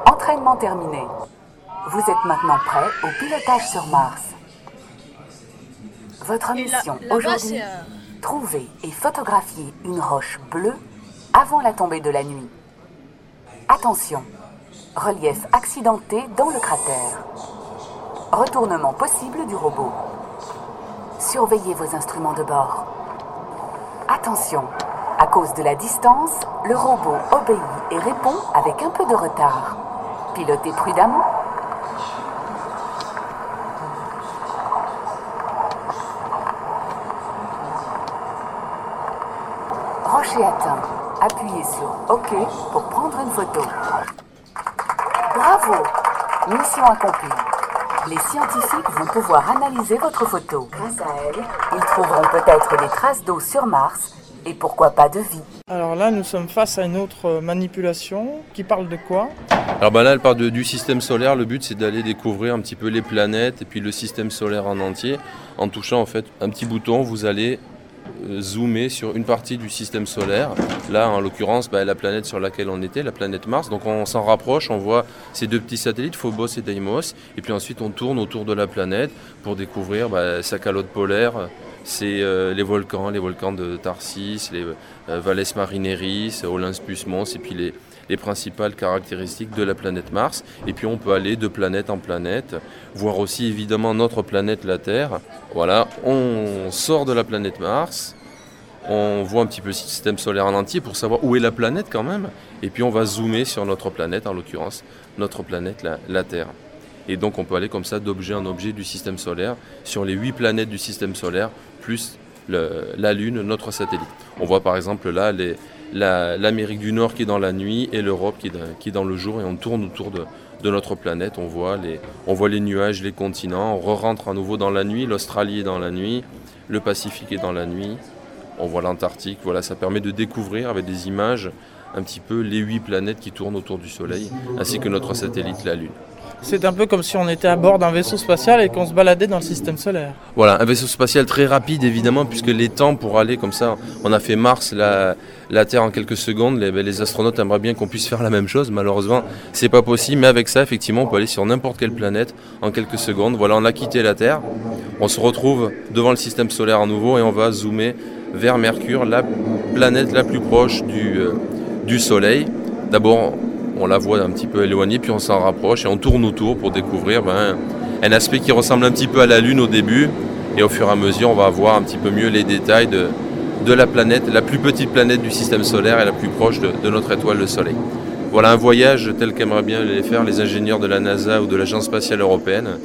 Entraînement terminé. Vous êtes maintenant prêt au pilotage sur Mars. Votre mission aujourd'hui, euh, trouver et photographier une roche bleue avant la tombée de la nuit. Attention, relief accidenté dans le cratère. Retournement possible du robot. Surveillez vos instruments de bord. Attention, à cause de la distance, le robot obéit et répond avec un peu de retard. Pilotez prudemment. Appuyez sur OK pour prendre une photo. Bravo Mission accomplie. Les scientifiques vont pouvoir analyser votre photo. Grâce à elle, ils trouveront peut-être des traces d'eau sur Mars et pourquoi pas de vie. Alors là, nous sommes face à une autre manipulation qui parle de quoi? Alors bah là, elle parle du système solaire. Le but, c'est d'aller découvrir un petit peu les planètes et puis le système solaire en entier. En touchant en fait un petit bouton, vous allez euh, zoomer sur une partie du système solaire. Là, en l'occurrence, bah, la planète sur laquelle on était, la planète Mars. Donc on s'en rapproche, on voit ces deux petits satellites, Phobos et Deimos. Et puis ensuite, on tourne autour de la planète pour découvrir bah, sa calotte polaire, c'est euh, les volcans, les volcans de Tarsis, les euh, Valles Marineris, Olympus Mons, et puis les, les principales caractéristiques de la planète Mars. Et puis on peut aller de planète en planète, voir aussi évidemment notre planète, la Terre. Voilà, on sort de la planète Mars, on voit un petit peu le système solaire en entier pour savoir où est la planète quand même. Et puis on va zoomer sur notre planète, en l'occurrence notre planète, la Terre. Et donc on peut aller comme ça d'objet en objet du système solaire sur les huit planètes du système solaire, plus la Lune, notre satellite. On voit par exemple là l'Amérique du Nord qui est dans la nuit et l'Europe qui, est dans le jour et on tourne autour de, notre planète. On voit, les, nuages, les continents. On re-rentre à nouveau dans la nuit. L'Australie est dans la nuit. Le Pacifique est dans la nuit. On voit l'Antarctique. Voilà, ça permet de découvrir avec des images un petit peu les huit planètes qui tournent autour du Soleil, ainsi que notre satellite, la Lune. C'est un peu comme si on était à bord d'un vaisseau spatial et qu'on se baladait dans le système solaire. Voilà, un vaisseau spatial très rapide évidemment, puisque les temps pour aller comme ça, on a fait Mars, la, Terre en quelques secondes. Les, les astronautes aimeraient bien qu'on puisse faire la même chose. Malheureusement, c'est pas possible. Mais avec ça, effectivement, on peut aller sur n'importe quelle planète en quelques secondes. Voilà, on a quitté la Terre. On se retrouve devant le système solaire à nouveau et on va zoomer vers Mercure, la planète la plus proche du, euh, du Soleil. D'abord, on la voit un petit peu éloignée, puis on s'en rapproche et on tourne autour pour découvrir ben, un aspect qui ressemble un petit peu à la Lune au début. Et au fur et à mesure, on va voir un petit peu mieux les détails de, la planète, la plus petite planète du système solaire et la plus proche de, notre étoile, le Soleil. Voilà un voyage tel qu'aimeraient bien les faire les ingénieurs de la NASA ou de l'Agence spatiale européenne.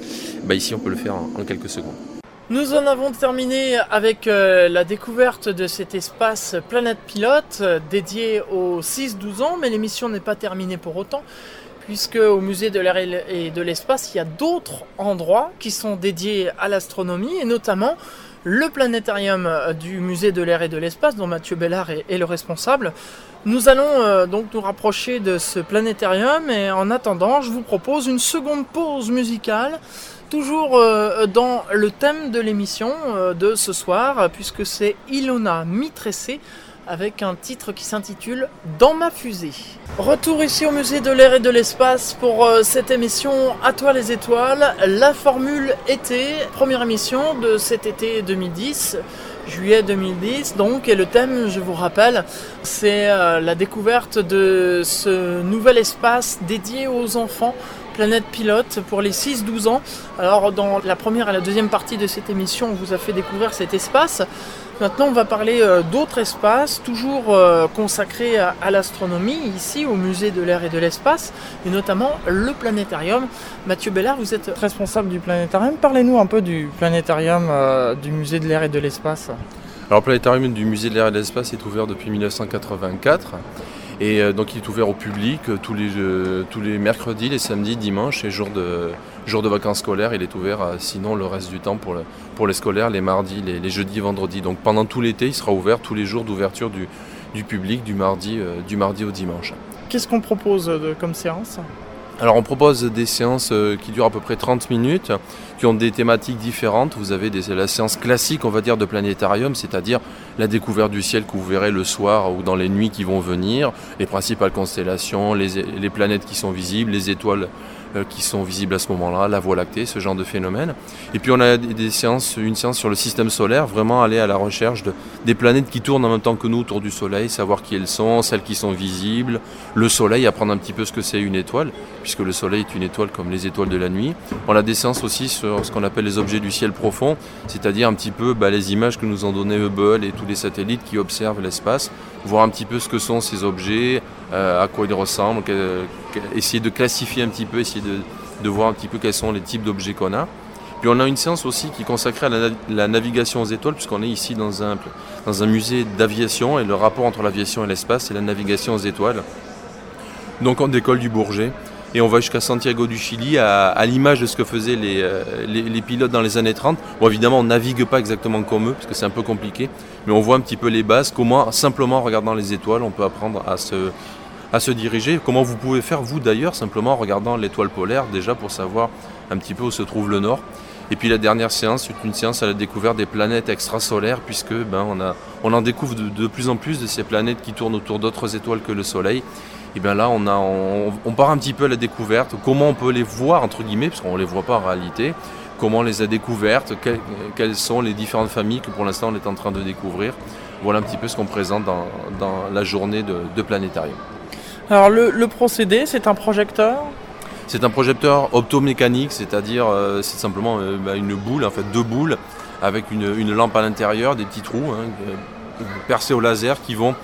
Ben, ici, on peut le faire en quelques secondes. Nous en avons terminé avec euh, la découverte de cet espace Planète Pilote euh, dédié aux 6-12 ans, mais l'émission n'est pas terminée pour autant, puisque au musée de l'air et de l'espace, il y a d'autres endroits qui sont dédiés à l'astronomie, et notamment le planétarium euh, du musée de l'air et de l'espace, dont Mathieu Bellard est, le responsable. Nous allons donc nous rapprocher de ce planétarium, et en attendant, je vous propose une seconde pause musicale toujours euh, dans le thème de l'émission euh, de ce soir, puisque c'est Ilona Mitressé avec un titre qui s'intitule Dans ma fusée. Retour ici au musée de l'air et de l'espace pour euh, cette émission À toi les étoiles, la formule été, première émission de cet été 2010 juillet 2010 donc et le thème je vous rappelle c'est la découverte de ce nouvel espace dédié aux enfants Planète Pilote pour les 6-12 ans. Alors dans la première et la deuxième partie de cette émission, on vous a fait découvrir cet espace. Maintenant, on va parler euh, d'autres espaces, toujours euh, consacrés à, l'astronomie, ici au musée de l'air et de l'espace, et notamment le planétarium. Mathieu Bellard, vous êtes responsable du planétarium. Parlez-nous un peu du planétarium euh, du musée de l'air et de l'espace. Alors, le planétarium du musée de l'air et de l'espace est ouvert depuis 1984. Et donc il est ouvert au public tous les, tous les mercredis, les samedis, dimanches et jours de, jours de vacances scolaires. Il est ouvert sinon le reste du temps pour, le, pour les scolaires, les mardis, les, jeudis et vendredis. Donc pendant tout l'été, il sera ouvert tous les jours d'ouverture du, du, public, du mardi, euh, du mardi au dimanche. Qu'est-ce qu'on propose de, comme séance? Alors on propose des séances euh, qui durent à peu près 30 minutes, qui ont des thématiques différentes. Vous avez la séance classique, on va dire, de planétarium, c'est-à-dire la découverte du ciel que vous verrez le soir ou dans les nuits qui vont venir, les principales constellations, les, les planètes qui sont visibles, les étoiles euh, qui sont visibles à ce moment-là, la Voie lactée, ce genre de phénomène. Et puis on a des séances, une séance sur le système solaire, vraiment aller à la recherche de, des planètes qui tournent en même temps que nous autour du Soleil, savoir qui elles sont, celles qui sont visibles, le Soleil, apprendre un petit peu ce que c'est une étoile, puisque le Soleil est une étoile comme les étoiles de la nuit. On a des séances aussi sur ce qu'on appelle les objets du ciel profond, c'est-à-dire un petit peu bah, les images que nous ont donné Hubble et tous les satellites qui observent l'espace, voir un petit peu ce que sont ces objets, euh, à quoi ils ressemblent, essayer de classifier un petit peu, essayer de, voir un petit peu quels sont les types d'objets qu'on a. Puis on a une séance aussi qui est consacrée à la, navigation aux étoiles, puisqu'on est ici dans un, dans un musée d'aviation, et le rapport entre l'aviation et l'espace, c'est la navigation aux étoiles. Donc on décolle du Bourget, et on va jusqu'à Santiago du Chili, à, l'image de ce que faisaient euh, les, les, pilotes dans les années 30. Bon, évidemment, on navigue pas exactement comme eux, parce que c'est un peu compliqué, mais on voit un petit peu les bases, comment, simplement en regardant les étoiles, on peut apprendre à se, à se diriger. Comment vous pouvez faire, vous d'ailleurs, simplement en regardant l'étoile polaire, déjà pour savoir un petit peu où se trouve le Nord. Et puis la dernière séance, c'est une séance à la découverte des planètes extrasolaires, puisque ben, on, a, on en découvre de, plus en plus de ces planètes qui tournent autour d'autres étoiles que le Soleil. Et bien là, on, a, on, part un petit peu à la découverte, comment on peut les voir, entre guillemets, parce qu'on ne les voit pas en réalité, comment on les a découvertes, quelles, sont les différentes familles que pour l'instant on est en train de découvrir. Voilà un petit peu ce qu'on présente dans, la journée de, de planétarium. Alors le, procédé, c'est un projecteur? C'est un projecteur optomécanique, c'est-à-dire euh, c'est simplement euh, bah, une boule, en fait deux boules, avec une, lampe à l'intérieur, des petits trous hein, euh, percés au laser qui vont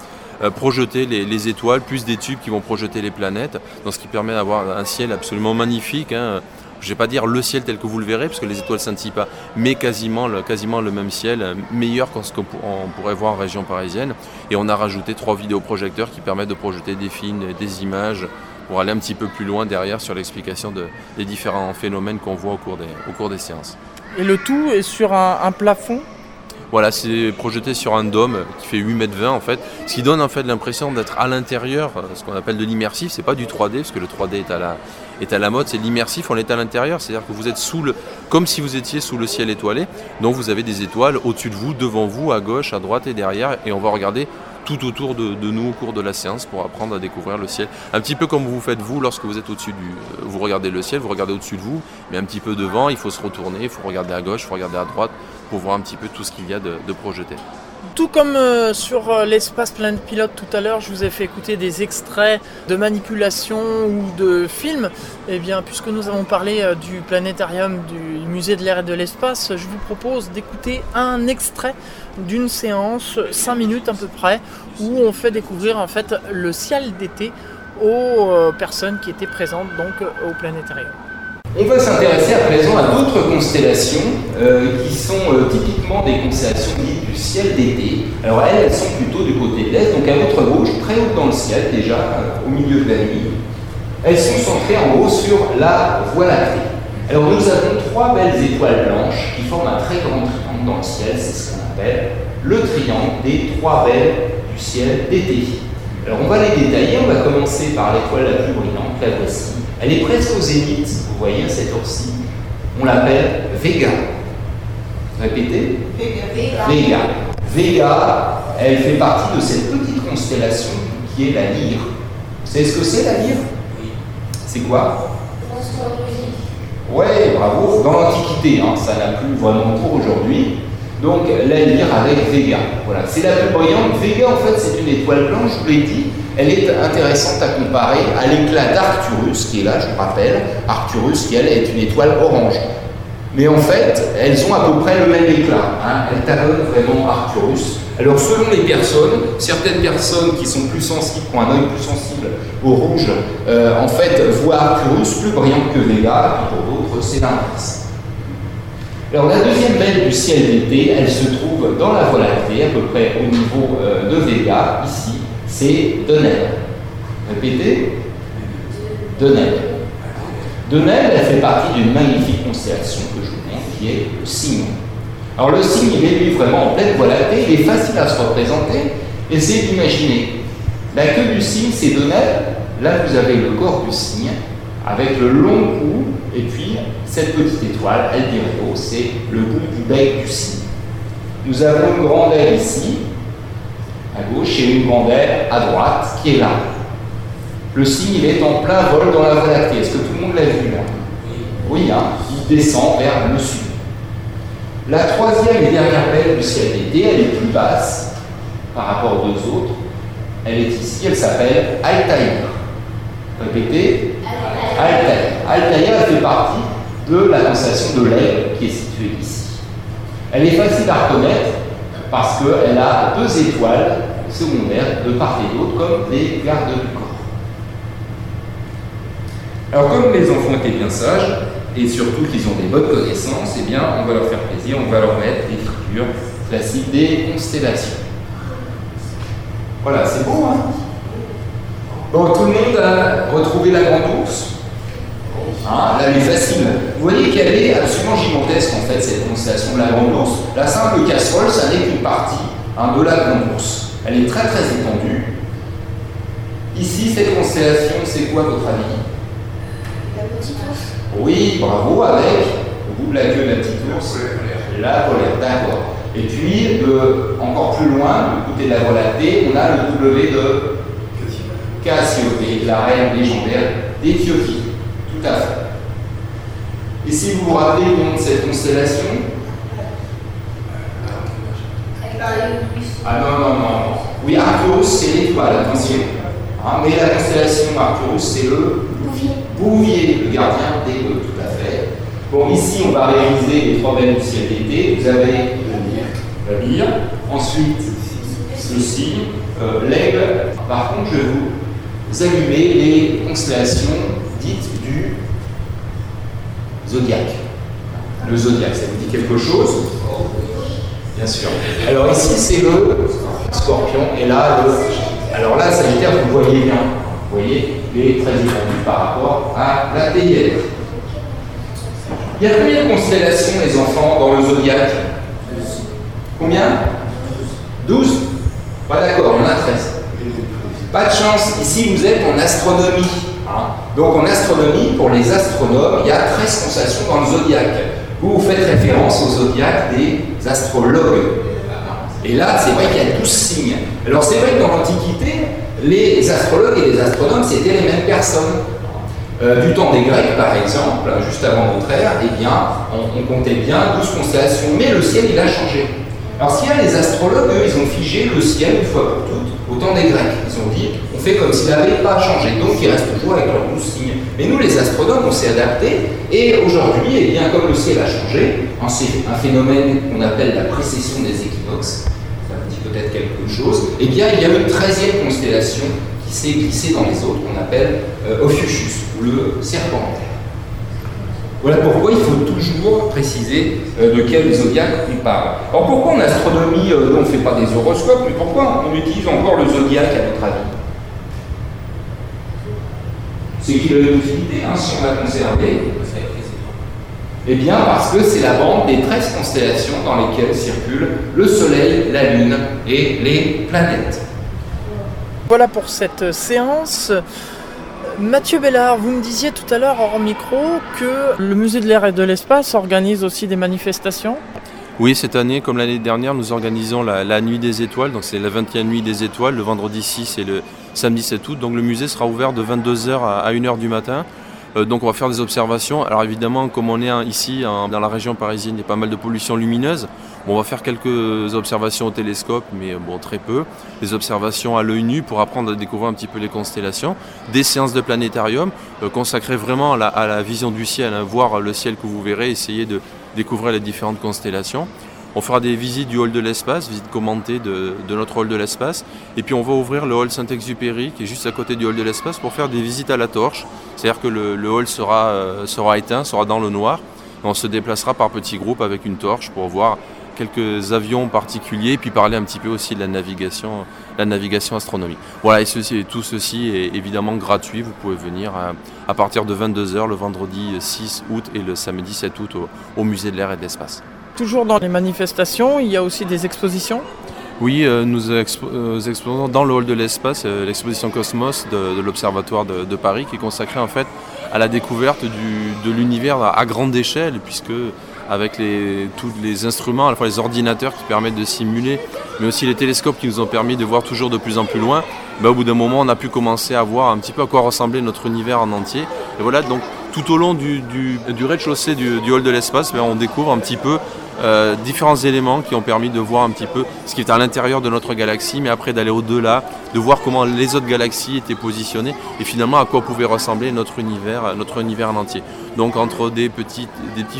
projeter les, étoiles, plus des tubes qui vont projeter les planètes, donc ce qui permet d'avoir un ciel absolument magnifique. Hein, je ne vais pas dire le ciel tel que vous le verrez, parce que les étoiles scintillent pas, mais quasiment le, même ciel, euh, meilleur ce qu'on pourrait voir en région parisienne. Et on a rajouté trois vidéoprojecteurs qui permettent de projeter des films, des images, pour aller un petit peu plus loin derrière sur l'explication des différents phénomènes qu'on voit au cours, des, au cours des séances. Et le tout est sur un, plafond? Voilà, c'est projeté sur un dôme qui fait 8 mètres 20 en fait, ce qui donne en fait l'impression d'être à l'intérieur, euh, ce qu'on appelle de l'immersif. C'est pas du 3D parce que le 3D est à la, est à la mode, c'est l'immersif, on est à l'intérieur, c'est-à-dire que vous êtes sous le, comme si vous étiez sous le ciel étoilé, donc vous avez des étoiles au-dessus de vous, devant vous, à gauche, à droite et derrière, et on va regarder tout autour de, nous au cours de la séance pour apprendre à découvrir le ciel. Un petit peu comme vous faites vous lorsque vous êtes au-dessus du... Euh, vous regardez le ciel, vous regardez au-dessus de vous, mais un petit peu devant, il faut se retourner, il faut regarder à gauche, il faut regarder à droite pour voir un petit peu tout ce qu'il y a de, projeté. Tout comme euh, sur euh, l'espace Planet Pilote tout à l'heure, je vous ai fait écouter des extraits de manipulation ou de films. Eh bien, puisque nous avons parlé euh, du planétarium du musée de l'air et de l'espace, je vous propose d'écouter un extrait d'une séance, 5 minutes à peu près, où on fait découvrir en fait le ciel d'été aux personnes qui étaient présentes donc au planétarium. On va s'intéresser à présent à d'autres constellations euh, qui sont euh, typiquement des constellations dites du ciel d'été. Alors elles, elles sont plutôt du côté de l'est, donc à votre gauche, très haut dans le ciel déjà, euh, au milieu de la nuit. Elles sont centrées en haut sur la Voie lactée. Alors nous avons trois belles étoiles blanches qui forment un très grand triangle dans le ciel, c'est ce qu'on appelle le triangle des trois belles du ciel d'été. Alors on va les détailler, on va commencer par l'étoile la plus brillante, la voici. Elle est presque au zénith, vous voyez cette heure-ci. On l'appelle Vega. Répétez Vega. Vega. Vega, elle fait partie de cette petite constellation qui est la lyre. Vous savez ce que c'est la lyre? Oui. C'est quoi? Ouais, bravo. Dans l'Antiquité, hein, ça n'a plus vraiment cours aujourd'hui. donc la lire avec Vega. Voilà, c'est la plus brillante. Vega, en fait, c'est une étoile blanche, je vous l'ai dit. Elle est intéressante à comparer à l'éclat d'Arcturus, qui est là, je vous rappelle. Arcturus, qui elle est une étoile orange. Mais en fait, elles ont à peu près le même éclat. Hein. Elles talonnent vraiment Arcturus. Alors, selon les personnes, certaines personnes qui sont plus sensibles, qui ont un œil plus sensible au rouge, euh, en fait, voient Arcturus plus brillant que Vega, et pour d'autres, c'est l'inverse. Alors la deuxième belle du ciel d'été, elle se trouve dans la Voie à peu près au niveau euh, de Vega, ici, c'est Deneb. Répétez Deneb. Deneb, elle fait partie d'une magnifique constellation que je vous montre, qui est le cygne. Alors le cygne, il est lui vraiment en pleine Voie il est facile à se représenter, essayez d'imaginer. La queue du cygne, c'est Deneb, là vous avez le corps du cygne, avec le long cou, et puis cette petite étoile, Albireo, c'est le bout du bec du cygne. Nous avons une grande aile ici, à gauche, et une aile à droite, qui est là. Le cygne, il est en plein vol dans la Voie lactée. Est-ce que tout le monde l'a vu là? Oui, hein, il descend vers le sud. La troisième et dernière belle du ciel d'été, elle est plus basse par rapport aux deux autres. Elle est ici, elle s'appelle Altaïr. Répétez Altaïr. Altaïr fait partie de la constellation de l'aigle qui est située ici. Elle est facile à reconnaître parce qu'elle a deux étoiles secondaires de part et d'autre comme des gardes du corps. Alors comme les enfants étaient bien sages, et surtout qu'ils ont des bonnes connaissances, eh bien on va leur faire plaisir, on va leur mettre des figures classiques des constellations. Voilà, c'est beau, hein? Bon, tout le monde a retrouvé la grande ours? Hein, là, elle est facile. Vous voyez qu'elle est absolument gigantesque, en fait, cette constellation de la Grande Ourse. La simple casserole, ça n'est qu'une partie hein, de la Grande Ourse. Elle est très très étendue. Ici, cette constellation, c'est quoi, votre avis? La petite ours. Oui, bravo, avec, au bout de la queue de la petite ours, la polaire, d'accord. Et puis, encore plus loin, du côté de la Voie lactée, on a le W de Cassiopée, la reine légendaire d'Éthiopie. À. Et si vous vous rappelez le de cette constellation Ah non, non, non. Oui, Arcturus, c'est l'étoile, attention. Hein, mais la constellation Arcturus, c'est le Bouvier. Le gardien des bœufs, tout à fait. Bon, ici, on va réaliser les trois belles du ciel d'été. Vous avez la lyre, ensuite le cygne, euh, l'aigle. Par contre, je vais vous allumer les constellations dites du zodiaque. Le zodiaque, ça vous dit quelque chose? Bien sûr. Alors ici, c'est le scorpion, et là, le... Alors là, Sagittaire, vous voyez bien. Vous voyez, il est très étendu par rapport à la théière. Il y a combien de constellations, les enfants, dans le zodiaque? Combien? 12 Pas d'accord, on a 13. Pas de chance, ici vous êtes en astronomie. Hein. Donc en astronomie, pour les astronomes, il y a 13 constellations dans le zodiaque. Vous, faites référence au zodiaque des astrologues. Et là, c'est vrai qu'il y a 12 signes. Alors c'est vrai que dans l'Antiquité, les astrologues et les astronomes, c'était les mêmes personnes. Euh, du temps des Grecs, par exemple, juste avant notre ère, eh bien, on, on comptait bien 12 constellations, mais le ciel, il a changé. Alors s'il y a les astrologues, eux, ils ont figé le ciel une fois pour toutes au temps des Grecs. Ils ont dit, on fait comme s'il n'avait pas changé, donc il reste toujours avec leurs douze signes. Mais nous, les astronomes, on s'est adapté, et aujourd'hui, eh bien, comme le ciel a changé, c'est un phénomène qu'on appelle la précession des équinoxes, ça vous dit peut-être quelque chose, eh bien, il y a une treizième constellation qui s'est glissée dans les autres, qu'on appelle euh, Ophiuchus, ou le serpentaire. Voilà pourquoi il faut toujours préciser euh, de quel zodiaque on parle. Alors pourquoi en astronomie, euh, on ne fait pas des horoscopes, mais pourquoi on utilise encore le zodiaque à votre avis? C'est qu'il a une utilité, hein, si on l'a conservé. Eh bien parce que c'est la bande des 13 constellations dans lesquelles circulent le Soleil, la Lune et les planètes. Voilà pour cette séance. Mathieu Bellard, vous me disiez tout à l'heure hors micro que le musée de l'air et de l'espace organise aussi des manifestations. Oui, cette année, comme l'année dernière, nous organisons la, Nuit des Étoiles. Donc c'est la 20e Nuit des Étoiles, le vendredi 6 et le samedi 7 août. Donc le musée sera ouvert de 22h à 1h du matin. Euh, donc on va faire des observations. Alors évidemment, comme on est ici dans la région parisienne, il y a pas mal de pollution lumineuse. On va faire quelques observations au télescope, mais bon, très peu. Des observations à l'œil nu pour apprendre à découvrir un petit peu les constellations. Des séances de planétarium euh, consacrées vraiment à la, vision du ciel, hein, voir le ciel que vous verrez, essayer de découvrir les différentes constellations. On fera des visites du hall de l'espace, visites commentées de, notre hall de l'espace. Et puis on va ouvrir le hall Saint-Exupéry qui est juste à côté du hall de l'espace pour faire des visites à la torche. C'est-à-dire que le, hall euh, sera éteint, sera dans le noir. on se déplacera par petits groupes avec une torche pour voir quelques avions particuliers, puis parler un petit peu aussi de la navigation, la navigation astronomique. Voilà, et, ceci, tout ceci est évidemment gratuit. Vous pouvez venir à, partir de 22h le vendredi 6 août et le samedi 7 août au, musée de l'air et de l'espace. Toujours dans les manifestations, il y a aussi des expositions? Oui, euh, nous euh, exposons dans le hall de l'espace euh, l'exposition Cosmos de, l'Observatoire de, Paris qui est consacrée en fait à la découverte de l'univers à, grande échelle puisque avec tous les instruments, à la fois les ordinateurs qui permettent de simuler, mais aussi les télescopes qui nous ont permis de voir toujours de plus en plus loin, ben, au bout d'un moment on a pu commencer à voir un petit peu à quoi ressemblait notre univers en entier. Et voilà, donc tout au long du, rez-de-chaussée du, hall de l'espace, ben, on découvre un petit peu euh, différents éléments qui ont permis de voir un petit peu ce qui est à l'intérieur de notre galaxie, mais après d'aller au-delà, de voir comment les autres galaxies étaient positionnées et finalement à quoi pouvait ressembler notre univers, notre univers en entier. Donc entre des petits,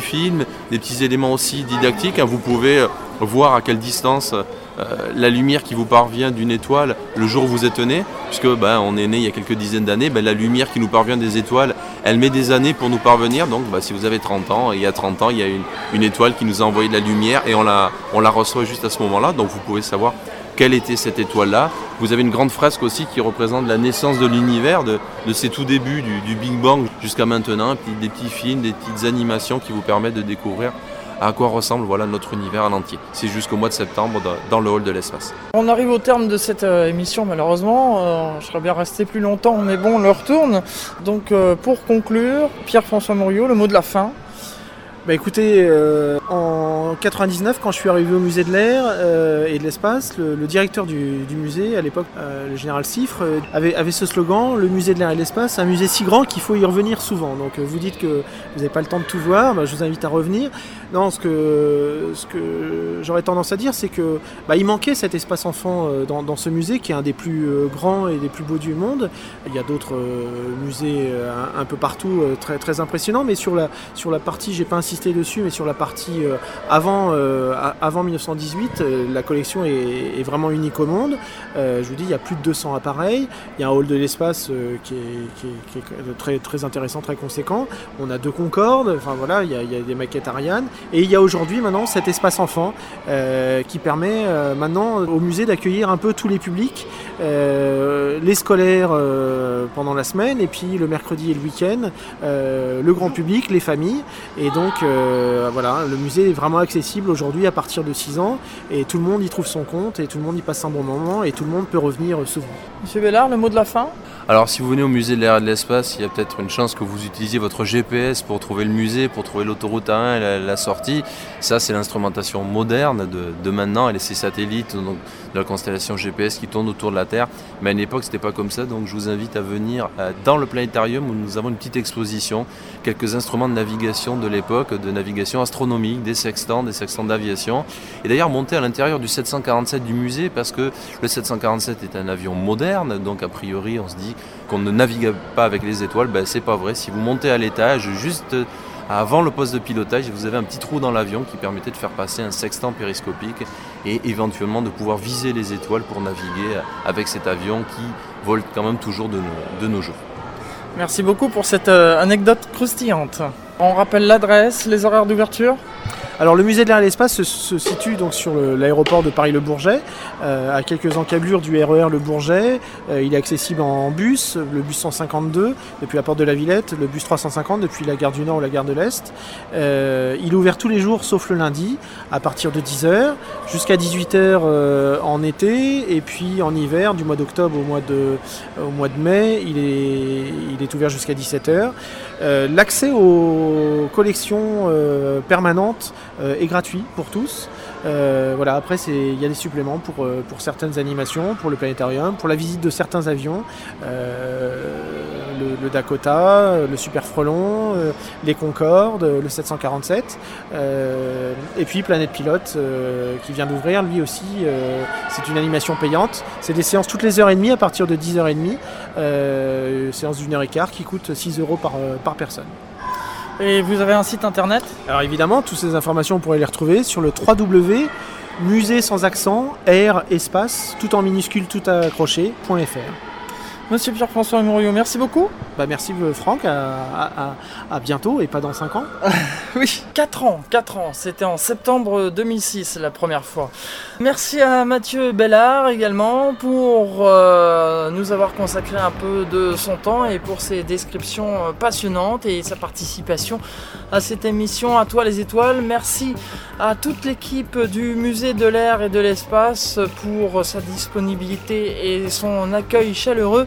films, des petits éléments aussi didactiques, hein, vous pouvez euh, voir à quelle distance euh, la lumière qui vous parvient d'une étoile le jour où vous êtes né, puisque ben, on est né il y a quelques dizaines d'années, ben, la lumière qui nous parvient des étoiles, elle met des années pour nous parvenir. Donc ben, si vous avez 30 ans, il y a 30 ans, il y a une, étoile qui nous a envoyé de la lumière et on la, on la reçoit juste à ce moment-là. Donc vous pouvez savoir quelle était cette étoile-là. Vous avez une grande fresque aussi qui représente la naissance de l'univers, de, ses tout débuts, du, Big Bang jusqu'à maintenant, des petits films, des petites animations qui vous permettent de découvrir à quoi ressemble voilà, notre univers en entier. C'est jusqu'au mois de septembre dans le hall de l'espace. On arrive au terme de cette euh, émission malheureusement. Euh, je serais bien resté plus longtemps, mais bon, l'heure tourne. Donc euh, pour conclure, Pierre-François Mouriot, le mot de la fin. Bah écoutez, euh, en 99, quand je suis arrivé au musée de l'air euh, et de l'espace, le, directeur du, musée, à l'époque, euh, le général Siffre, avait, ce slogan le musée de l'air et de l'espace, un musée si grand qu'il faut y revenir souvent. Donc vous dites que vous n'avez pas le temps de tout voir, bah, je vous invite à revenir. Non, ce que, ce que j'aurais tendance à dire, c'est que bah, il manquait cet espace enfant dans, ce musée qui est un des plus grands et des plus beaux du monde. Il y a d'autres musées un, peu partout très, très impressionnants, mais sur la, sur la partie, j'ai pas insisté dessus, mais sur la partie euh, avant, euh, avant 1918, euh, la collection est, vraiment unique au monde. je vous dis, il y a plus de 200 appareils. Il y a un hall de l'espace qui, est, très, très intéressant, très conséquent. On a deux Concorde, enfin voilà, il y, a, il y a des maquettes Ariane. Et il y a aujourd'hui maintenant cet espace enfant qui permet maintenant au musée d'accueillir un peu tous les publics, les scolaires pendant la semaine, et puis le mercredi et le week-end, le grand public, les familles. Et donc euh, voilà, le musée est vraiment accessible aujourd'hui à partir de 6 ans et tout le monde y trouve son compte et tout le monde y passe un bon moment et tout le monde peut revenir souvent. Monsieur Bellard, le mot de la fin? Alors si vous venez au musée de l'air et de l'espace, il y a peut-être une chance que vous utilisiez votre GPS pour trouver le musée, pour trouver l'autoroute A1 et la, sortie. Ça c'est l'instrumentation moderne de, maintenant et les satellites donc, la constellation GPS qui tournent autour de la Terre. Mais à l'époque c'était pas comme ça donc je vous invite à venir euh, dans le planétarium où nous avons une petite exposition, quelques instruments de navigation de l'époque de navigation astronomique, des sextants, des sextants d'aviation. Et d'ailleurs monter à l'intérieur du 747 du musée parce que le 747 est un avion moderne, donc a priori on se dit qu'on ne navigue pas avec les étoiles, ben c'est pas vrai. Si vous montez à l'étage, juste avant le poste de pilotage, vous avez un petit trou dans l'avion qui permettait de faire passer un sextant périscopique et éventuellement de pouvoir viser les étoiles pour naviguer avec cet avion qui vole quand même toujours de nos, jours. Merci beaucoup pour cette euh, anecdote croustillante. On rappelle l'adresse, les horaires d'ouverture? Alors le musée de l'air et l'espace se, situe donc sur l'aéroport de Paris-Le Bourget, euh, à quelques encablures du RER e Le Bourget. Euh, il est accessible en bus, le bus 152 depuis la porte de la Villette, le bus 350 depuis la gare du Nord ou la gare de l'Est. Euh, il est ouvert tous les jours sauf le lundi à partir de 10h jusqu'à 18h en été et puis en hiver du mois d'octobre au mois de au mois de mai, il est il est ouvert jusqu'à 17h. L'accès aux collections permanentes euh, est gratuit pour tous. Euh, voilà, après, il y a des suppléments pour, euh, pour certaines animations, pour le planétarium, pour la visite de certains avions. le, Dakota, le Super Frelon, les Concorde, le 747, et puis Planète Pilote qui vient d'ouvrir, lui aussi, c'est une animation payante. C'est des séances toutes les heures et demie à partir de 10h30, séance d'une heure et quart qui coûte 6 euros par personne. Et vous avez un site internet Alors évidemment, toutes ces informations, vous pourrez les retrouver sur le www musée sans accent, air, espace, tout en minuscule, tout accroché.fr. Monsieur Pierre-François Mouriot, merci beaucoup. Bah merci euh, Franck, à, bientôt et pas dans 5 ans. oui, 4 ans, 4 ans, c'était en septembre 2006 la première fois. Merci à Mathieu Bellard également pour euh, nous avoir consacré un peu de son temps et pour ses descriptions euh, passionnantes et sa participation à cette émission À toi les étoiles. Merci à toute l'équipe du musée de l'air et de l'espace pour sa disponibilité et son accueil chaleureux.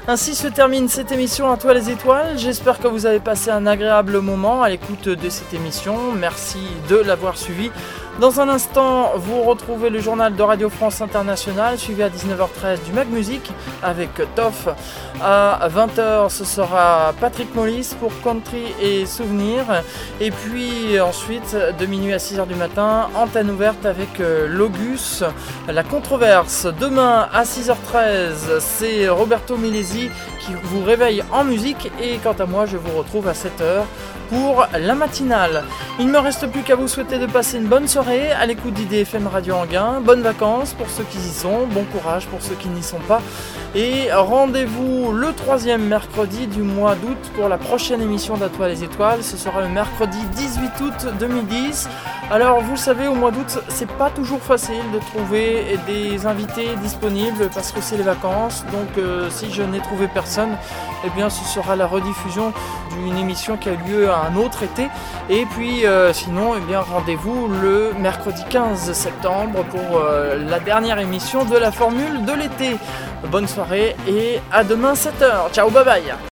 Ainsi se termine cette émission à toi les étoiles. J'espère que vous avez passé un agréable moment à l'écoute de cette émission. Merci de l'avoir suivi. Dans un instant, vous retrouvez le journal de Radio France Internationale, suivi à 19h13 du Mag Music avec Toff. À 20h, ce sera Patrick Mollis pour Country et Souvenirs. Et puis ensuite, de minuit à 6h du matin, antenne ouverte avec euh, Logus, la controverse. Demain à 6h13, c'est Roberto Milesi qui vous réveille en musique. Et quant à moi, je vous retrouve à 7h la matinale. Il ne me reste plus qu'à vous souhaiter de passer une bonne soirée à l'écoute d'IDFM Radio Anguin. Bonnes vacances pour ceux qui y sont, bon courage pour ceux qui n'y sont pas. Et rendez-vous le troisième mercredi du mois d'août pour la prochaine émission d'Atoile les Étoiles. Ce sera le mercredi 18 août 2010. Alors vous savez, au mois d'août, c'est pas toujours facile de trouver des invités disponibles parce que c'est les vacances. Donc euh, si je n'ai trouvé personne, eh bien ce sera la rediffusion d'une émission qui a lieu à un autre été. Et puis euh, sinon, eh bien rendez-vous le mercredi 15 septembre pour euh, la dernière émission de la formule de l'été. Bonne soirée et à demain 7h. Ciao, bye bye